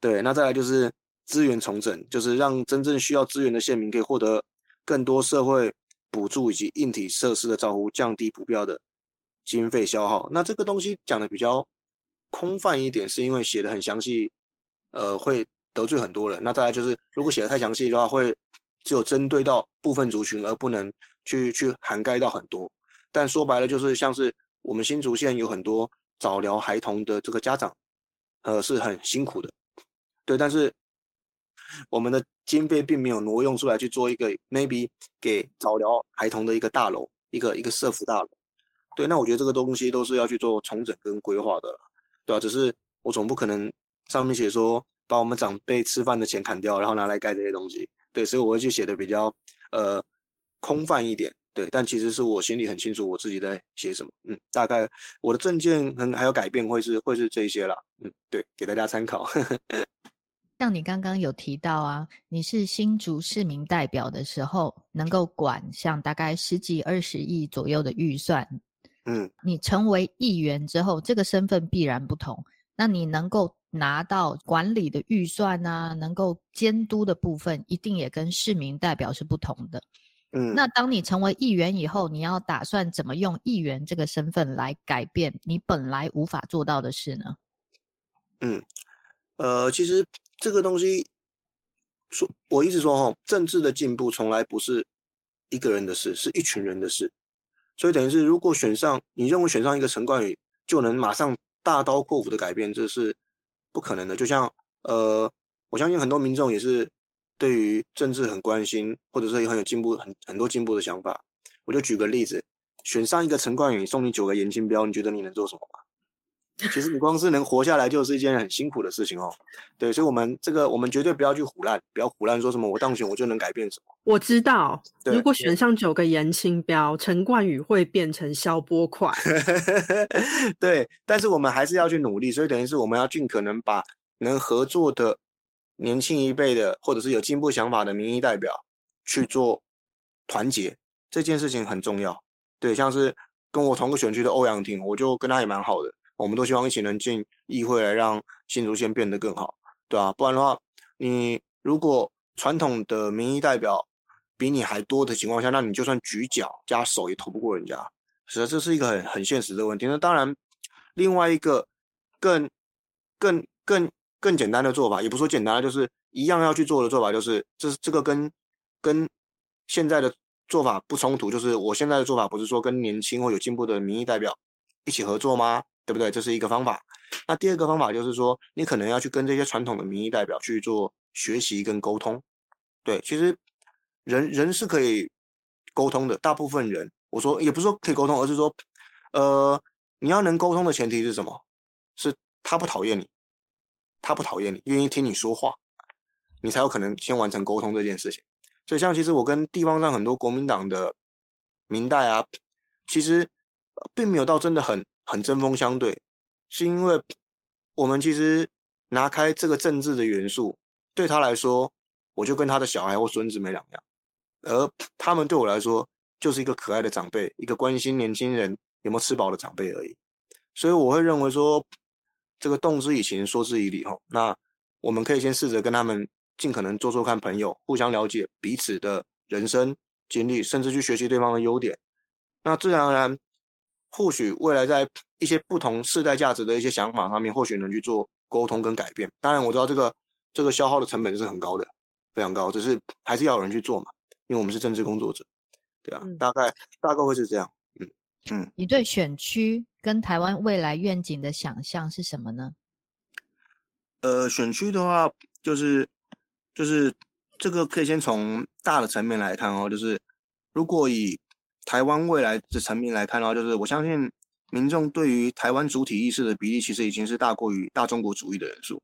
对，那再来就是。资源重整就是让真正需要资源的县民可以获得更多社会补助以及硬体设施的照顾，降低不必要的经费消耗。那这个东西讲的比较空泛一点，是因为写的很详细，呃，会得罪很多人。那再来就是，如果写的太详细的话，会只有针对到部分族群，而不能去去涵盖到很多。但说白了，就是像是我们新竹县有很多早疗孩童的这个家长，呃，是很辛苦的，对，但是。我们的经费并没有挪用出来去做一个 maybe 给早疗孩童的一个大楼，一个一个社福大楼。对，那我觉得这个东西都是要去做重整跟规划的，对吧？只是我总不可能上面写说把我们长辈吃饭的钱砍掉，然后拿来盖这些东西。对，所以我会去写的比较呃空泛一点。对，但其实是我心里很清楚我自己在写什么。嗯，大概我的证件可能还有改变会是会是这些啦。嗯，对，给大家参考。像你刚刚有提到啊，你是新竹市民代表的时候，能够管像大概十几二十亿左右的预算，嗯，你成为议员之后，这个身份必然不同。那你能够拿到管理的预算啊，能够监督的部分，一定也跟市民代表是不同的。嗯，那当你成为议员以后，你要打算怎么用议员这个身份来改变你本来无法做到的事呢？嗯，呃，其实。这个东西，说我一直说哈，政治的进步从来不是一个人的事，是一群人的事。所以等于是，如果选上，你认为选上一个陈冠宇就能马上大刀阔斧的改变，这是不可能的。就像呃，我相信很多民众也是对于政治很关心，或者是很有进步、很很多进步的想法。我就举个例子，选上一个陈冠宇，送你九个颜金标，你觉得你能做什么吗？其实你光是能活下来就是一件很辛苦的事情哦。对，所以，我们这个我们绝对不要去胡乱，不要胡乱说什么我当选我就能改变什么。我知道，如果选上九个严青标，陈冠宇会变成消波块。对，但是我们还是要去努力，所以等于是我们要尽可能把能合作的年轻一辈的，或者是有进步想法的民意代表去做团结，这件事情很重要。对，像是跟我同个选区的欧阳婷，我就跟他也蛮好的。我们都希望一起能进议会来让新竹县变得更好，对啊，不然的话，你如果传统的民意代表比你还多的情况下，那你就算举脚加手也投不过人家，实在这是一个很很现实的问题。那当然，另外一个更更更更简单的做法，也不说简单，就是一样要去做的做法，就是这是这个跟跟现在的做法不冲突，就是我现在的做法不是说跟年轻或有进步的民意代表一起合作吗？对不对？这是一个方法。那第二个方法就是说，你可能要去跟这些传统的民意代表去做学习跟沟通。对，其实人人是可以沟通的。大部分人，我说也不是说可以沟通，而是说，呃，你要能沟通的前提是什么？是他不讨厌你，他不讨厌你，愿意听你说话，你才有可能先完成沟通这件事情。所以，像其实我跟地方上很多国民党的民代啊，其实并没有到真的很。很针锋相对，是因为我们其实拿开这个政治的元素，对他来说，我就跟他的小孩或孙子没两样，而他们对我来说，就是一个可爱的长辈，一个关心年轻人有没有吃饱的长辈而已。所以我会认为说，这个动之以情，说之以理哈。那我们可以先试着跟他们尽可能做做看朋友，互相了解彼此的人生经历，甚至去学习对方的优点。那自然而然。或许未来在一些不同世代价值的一些想法上面，或许能去做沟通跟改变。当然，我知道这个这个消耗的成本是很高的，非常高，只是还是要有人去做嘛，因为我们是政治工作者，对啊，大概大概会是这样，嗯嗯。你对选区跟台湾未来愿景的想象是什么呢？呃，选区的话，就是就是这个可以先从大的层面来看哦，就是如果以台湾未来的层面来看的话，就是我相信民众对于台湾主体意识的比例，其实已经是大过于大中国主义的人数。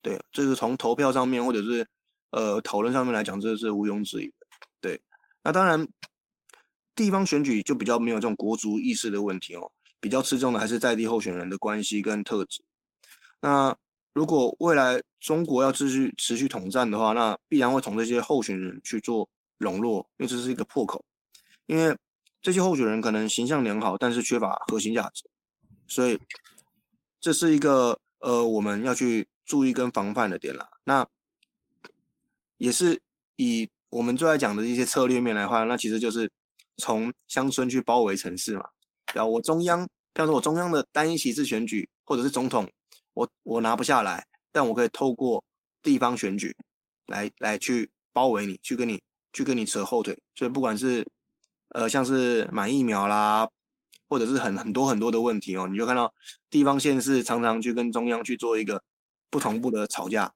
对，这是从投票上面或者是呃讨论上面来讲，这是毋庸置疑的。对，那当然地方选举就比较没有这种国族意识的问题哦，比较吃重的还是在地候选人的关系跟特质。那如果未来中国要继续持续统战的话，那必然会从这些候选人去做笼络，因为这是一个破口。因为这些候选人可能形象良好，但是缺乏核心价值，所以这是一个呃我们要去注意跟防范的点啦。那也是以我们最爱讲的一些策略面来话，那其实就是从乡村去包围城市嘛。然后我中央，比方说我中央的单一席次选举或者是总统。我我拿不下来，但我可以透过地方选举来来去包围你，去跟你去跟你扯后腿。所以不管是呃像是买疫苗啦，或者是很很多很多的问题哦，你就看到地方县市常常去跟中央去做一个不同步的吵架。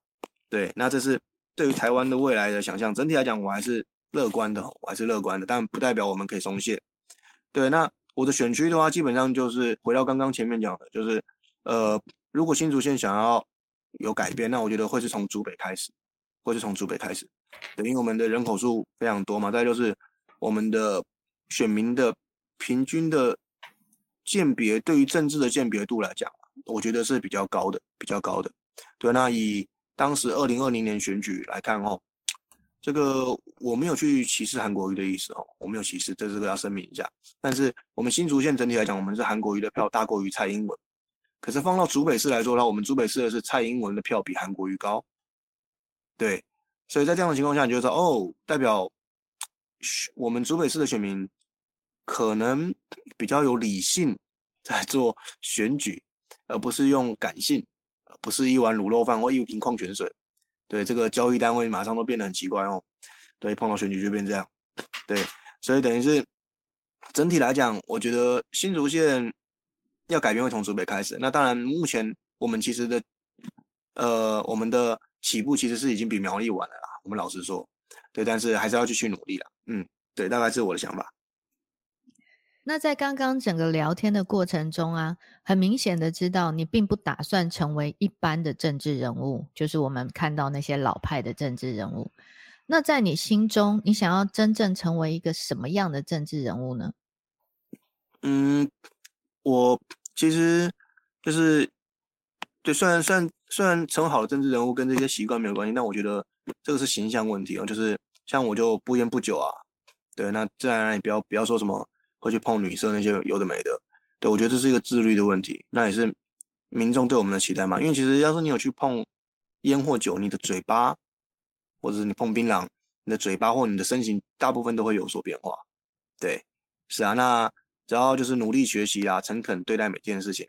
对，那这是对于台湾的未来的想象。整体来讲，我还是乐观的，我还是乐观的，但不代表我们可以松懈。对，那我的选区的话，基本上就是回到刚刚前面讲的，就是呃。如果新竹县想要有改变，那我觉得会是从竹北开始，会是从竹北开始。等于我们的人口数非常多嘛，再就是我们的选民的平均的鉴别，对于政治的鉴别度来讲，我觉得是比较高的，比较高的。对，那以当时二零二零年选举来看哦，这个我没有去歧视韩国瑜的意思哦，我没有歧视，这这个要声明一下。但是我们新竹县整体来讲，我们是韩国瑜的票大过于蔡英文。可是放到竹北市来说的话，我们竹北市的是蔡英文的票比韩国瑜高，对，所以在这样的情况下，你就说哦，代表我们竹北市的选民可能比较有理性在做选举，而不是用感性，不是一碗卤肉饭或一瓶矿泉水，对，这个交易单位马上都变得很奇怪哦，对，碰到选举就变这样，对，所以等于是整体来讲，我觉得新竹县。要改变会从竹北开始，那当然，目前我们其实的，呃，我们的起步其实是已经比苗栗晚了啦。我们老实说，对，但是还是要继续努力了。嗯，对，大概是我的想法。那在刚刚整个聊天的过程中啊，很明显的知道你并不打算成为一般的政治人物，就是我们看到那些老派的政治人物。那在你心中，你想要真正成为一个什么样的政治人物呢？嗯。我其实就是，对，虽然虽然虽然成好的政治人物跟这些习惯没有关系，但我觉得这个是形象问题哦。就是像我就不烟不酒啊，对，那自然而然也不要不要说什么会去碰女色那些有的没的，对我觉得这是一个自律的问题，那也是民众对我们的期待嘛。因为其实要是你有去碰烟或酒，你的嘴巴，或者是你碰槟榔，你的嘴巴或你的身形大部分都会有所变化，对，是啊，那。然后就是努力学习啊，诚恳对待每件事情，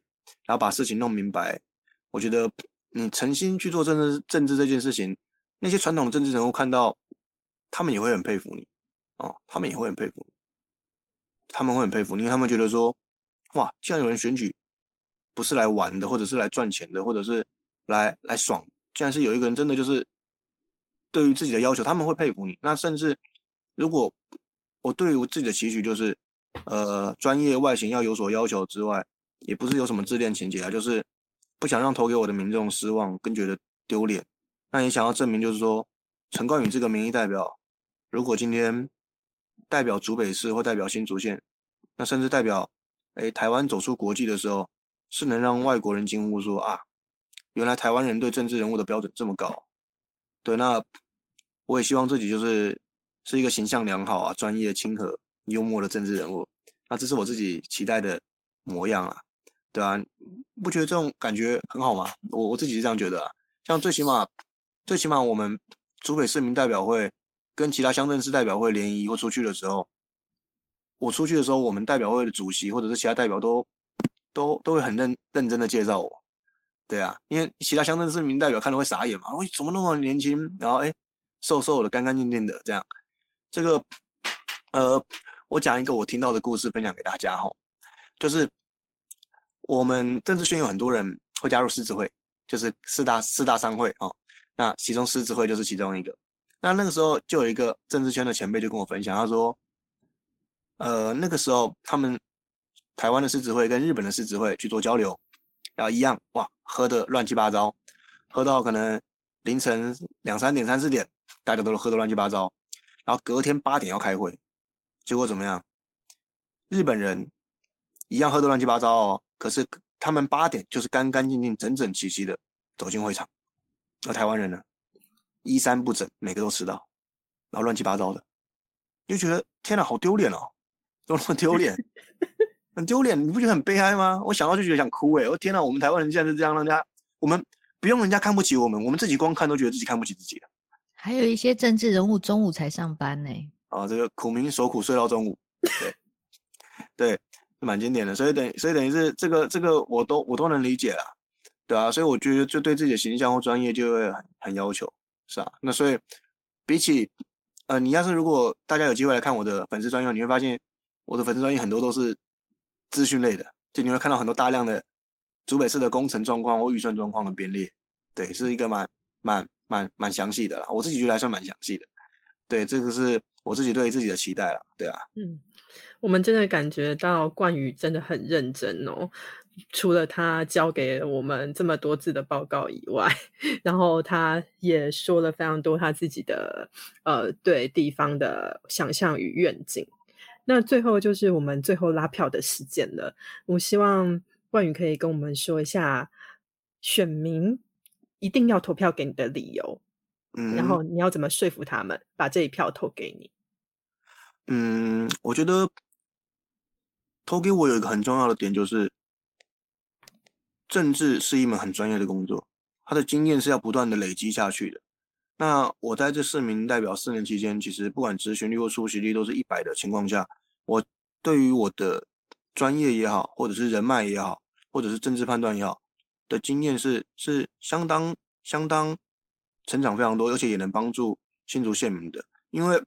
然后把事情弄明白。我觉得你诚心去做政治政治这件事情，那些传统的政治人物看到，他们也会很佩服你哦，他们也会很佩服你，他们会很佩服，因为他们觉得说，哇，既然有人选举不是来玩的，或者是来赚钱的，或者是来来爽，既然是有一个人真的就是对于自己的要求，他们会佩服你。那甚至如果我对于我自己的期许就是。呃，专业外形要有所要求之外，也不是有什么自恋情节啊，就是不想让投给我的民众失望，跟觉得丢脸。那也想要证明，就是说，陈冠宇这个民意代表，如果今天代表竹北市或代表新竹县，那甚至代表哎台湾走出国际的时候，是能让外国人惊呼说啊，原来台湾人对政治人物的标准这么高。对，那我也希望自己就是是一个形象良好啊、专业、亲和。幽默的政治人物，那这是我自己期待的模样啊，对啊，不觉得这种感觉很好吗？我我自己是这样觉得啊。像最起码，最起码我们竹北市民代表会跟其他乡镇市代表会联谊或出去的时候，我出去的时候，我们代表会的主席或者是其他代表都都都会很认认真的介绍我，对啊，因为其他乡镇市民代表看了会傻眼嘛，喂，怎么那么年轻，然后哎，瘦瘦的，干干净净的这样。这个，呃，我讲一个我听到的故事分享给大家哈，就是我们政治圈有很多人会加入狮子会，就是四大四大商会哦，那其中狮子会就是其中一个。那那个时候就有一个政治圈的前辈就跟我分享，他说，呃，那个时候他们台湾的狮子会跟日本的狮子会去做交流。然后一样哇，喝的乱七八糟，喝到可能凌晨两三点、三四点，大家都喝的乱七八糟。然后隔天八点要开会，结果怎么样？日本人一样喝的乱七八糟哦，可是他们八点就是干干净净、整整齐齐的走进会场。而台湾人呢，衣衫不整，每个都迟到，然后乱七八糟的，就觉得天哪，好丢脸哦，怎么那么丢脸？很丢脸，你不觉得很悲哀吗？我想到就觉得想哭哎！我天哪，我们台湾人现在是这样，人家我们不用人家看不起我们，我们自己光看都觉得自己看不起自己了。还有一些政治人物中午才上班呢。啊，这个苦民所苦睡到中午，对 对，蛮经典的。所以等所以等于是这个这个我都我都能理解啊，对啊，所以我觉得就对自己的形象或专业就会很很要求，是啊。那所以比起呃，你要是如果大家有机会来看我的粉丝专业，你会发现我的粉丝专业很多都是。资讯类的，就你会看到很多大量的竹北市的工程状况或预算状况的编列，对，是一个蛮蛮蛮蛮详细的啦。我自己觉得还算蛮详细的，对，这个是我自己对自己的期待了，对啊。嗯，我们真的感觉到冠宇真的很认真哦。除了他交给我们这么多字的报告以外，然后他也说了非常多他自己的呃对地方的想象与愿景。那最后就是我们最后拉票的时间了。我希望冠宇可以跟我们说一下，选民一定要投票给你的理由，嗯，然后你要怎么说服他们把这一票投给你？嗯，我觉得投给我有一个很重要的点，就是政治是一门很专业的工作，他的经验是要不断的累积下去的。那我在这四名代表四年期间，其实不管执行率或出席率都是一百的情况下，我对于我的专业也好，或者是人脉也好，或者是政治判断也好，的经验是是相当相当成长非常多，而且也能帮助新竹县民的。因为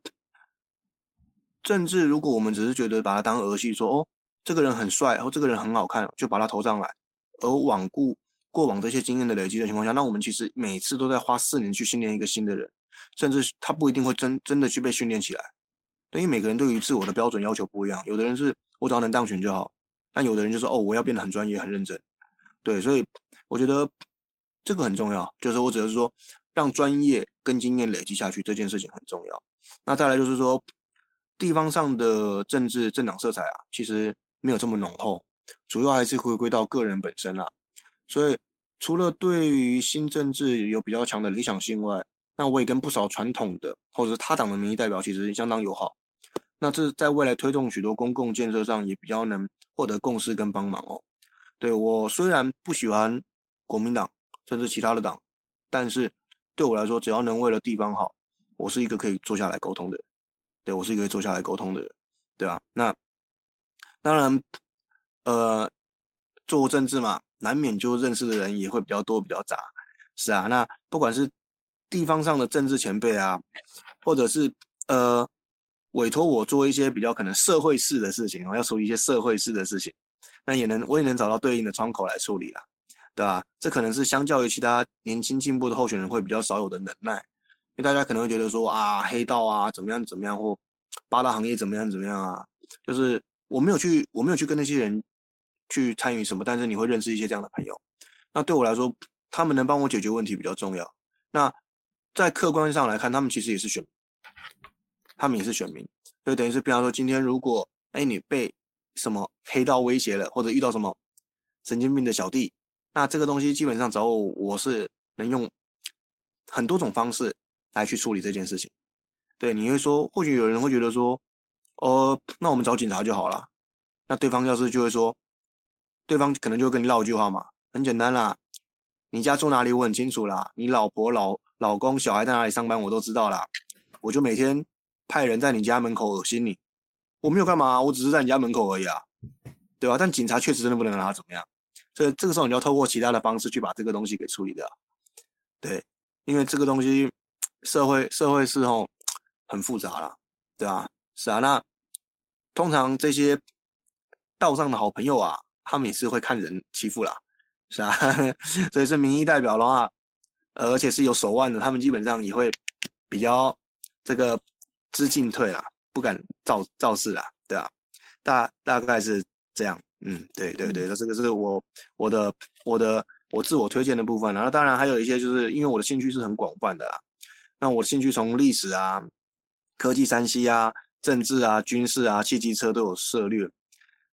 政治，如果我们只是觉得把它当儿戏，说哦，这个人很帅，或这个人很好看，就把他投上来，而罔顾。过往这些经验的累积的情况下，那我们其实每次都在花四年去训练一个新的人，甚至他不一定会真真的去被训练起来。因为每个人对于自我的标准要求不一样，有的人是我只要能当选就好，但有的人就说哦，我要变得很专业、很认真。对，所以我觉得这个很重要，就是我只是说让专业跟经验累积下去这件事情很重要。那再来就是说，地方上的政治政党色彩啊，其实没有这么浓厚，主要还是回归到个人本身啦。所以，除了对于新政治有比较强的理想性外，那我也跟不少传统的或者是他党的民意代表其实相当友好。那这在未来推动许多公共建设上也比较能获得共识跟帮忙哦。对我虽然不喜欢国民党甚至其他的党，但是对我来说，只要能为了地方好，我是一个可以坐下来沟通的。对我是一个坐下来沟通的人，对吧？那当然，呃，做政治嘛。难免就认识的人也会比较多，比较杂，是啊。那不管是地方上的政治前辈啊，或者是呃委托我做一些比较可能社会式的事情啊，要处理一些社会式的事情，那也能我也能找到对应的窗口来处理啦，对吧？这可能是相较于其他年轻进步的候选人会比较少有的能耐，因为大家可能会觉得说啊黑道啊怎么样怎么样，或八大行业怎么样怎么样啊，就是我没有去我没有去跟那些人。去参与什么？但是你会认识一些这样的朋友，那对我来说，他们能帮我解决问题比较重要。那在客观上来看，他们其实也是选，他们也是选民，就等于是，比方说今天如果哎你被什么黑道威胁了，或者遇到什么神经病的小弟，那这个东西基本上找我，我是能用很多种方式来去处理这件事情。对，你会说，或许有人会觉得说，哦，那我们找警察就好了。那对方要是就会说。对方可能就跟你唠一句话嘛，很简单啦，你家住哪里我很清楚啦，你老婆、老老公、小孩在哪里上班我都知道啦，我就每天派人在你家门口恶心你，我没有干嘛，我只是在你家门口而已啊，对吧？但警察确实真的不能拿他怎么样，所以这个时候你要透过其他的方式去把这个东西给处理掉。对，因为这个东西社会社会是哦很复杂了，对啊，是啊，那通常这些道上的好朋友啊，他们也是会看人欺负啦，是啊，所以是民意代表的话，而且是有手腕的，他们基本上也会比较这个知进退啦，不敢造造势啦，对啊，大大概是这样，嗯，对对对，那这个是我我的我的。我自我推荐的部分，然后当然还有一些，就是因为我的兴趣是很广泛的啦。那我的兴趣从历史啊、科技、山西啊、政治啊、军事啊、汽机车都有涉猎。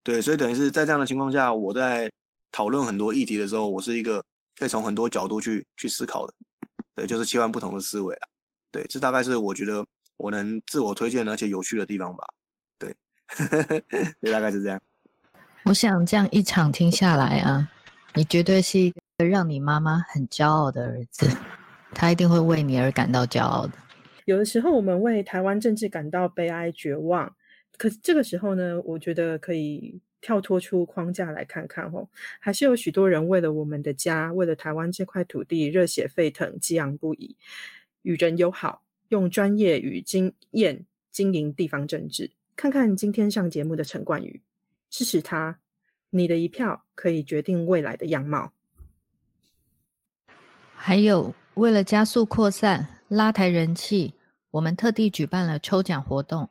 对，所以等于是在这样的情况下，我在讨论很多议题的时候，我是一个可以从很多角度去去思考的。对，就是切换不同的思维啊。对，这大概是我觉得我能自我推荐而且有趣的地方吧。对，对，大概是这样。我想这样一场听下来啊，你绝对是一个。让你妈妈很骄傲的儿子，她一定会为你而感到骄傲的。有的时候，我们为台湾政治感到悲哀、绝望，可是这个时候呢，我觉得可以跳脱出框架来看看哦，还是有许多人为了我们的家，为了台湾这块土地，热血沸腾、激昂不已，与人友好，用专业与经验经营地方政治。看看今天上节目的陈冠宇，支持他，你的一票可以决定未来的样貌。还有，为了加速扩散、拉抬人气，我们特地举办了抽奖活动。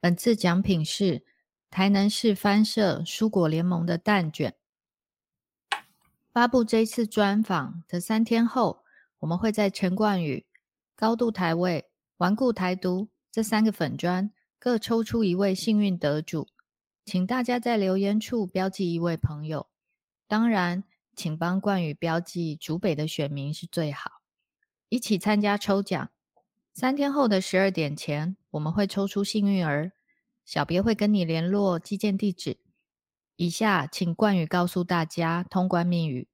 本次奖品是台南市翻社蔬果联盟的蛋卷。发布这次专访的三天后，我们会在陈冠宇、高度台位、顽固台独这三个粉砖各抽出一位幸运得主，请大家在留言处标记一位朋友。当然。请帮冠宇标记竹北的选民是最好，一起参加抽奖。三天后的十二点前，我们会抽出幸运儿，小别会跟你联络寄件地址。以下请冠宇告诉大家通关密语。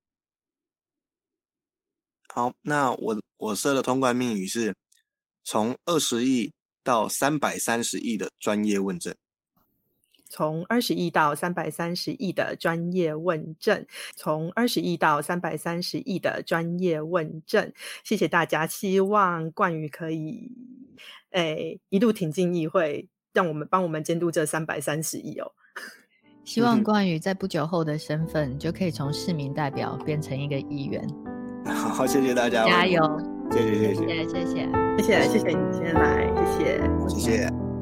好，那我我设的通关密语是从二十亿到三百三十亿的专业问诊。从二十亿到三百三十亿的专业问政，从二十亿到三百三十亿的专业问政，谢谢大家。希望冠宇可以，诶，一路挺进议会，让我们帮我们监督这三百三十亿哦。希望冠宇在不久后的身份，就可以从市民代表变成一个议员。好，谢谢大家，加油！谢谢，谢谢，谢谢，谢谢，谢谢，谢谢你今天来，谢谢，谢谢。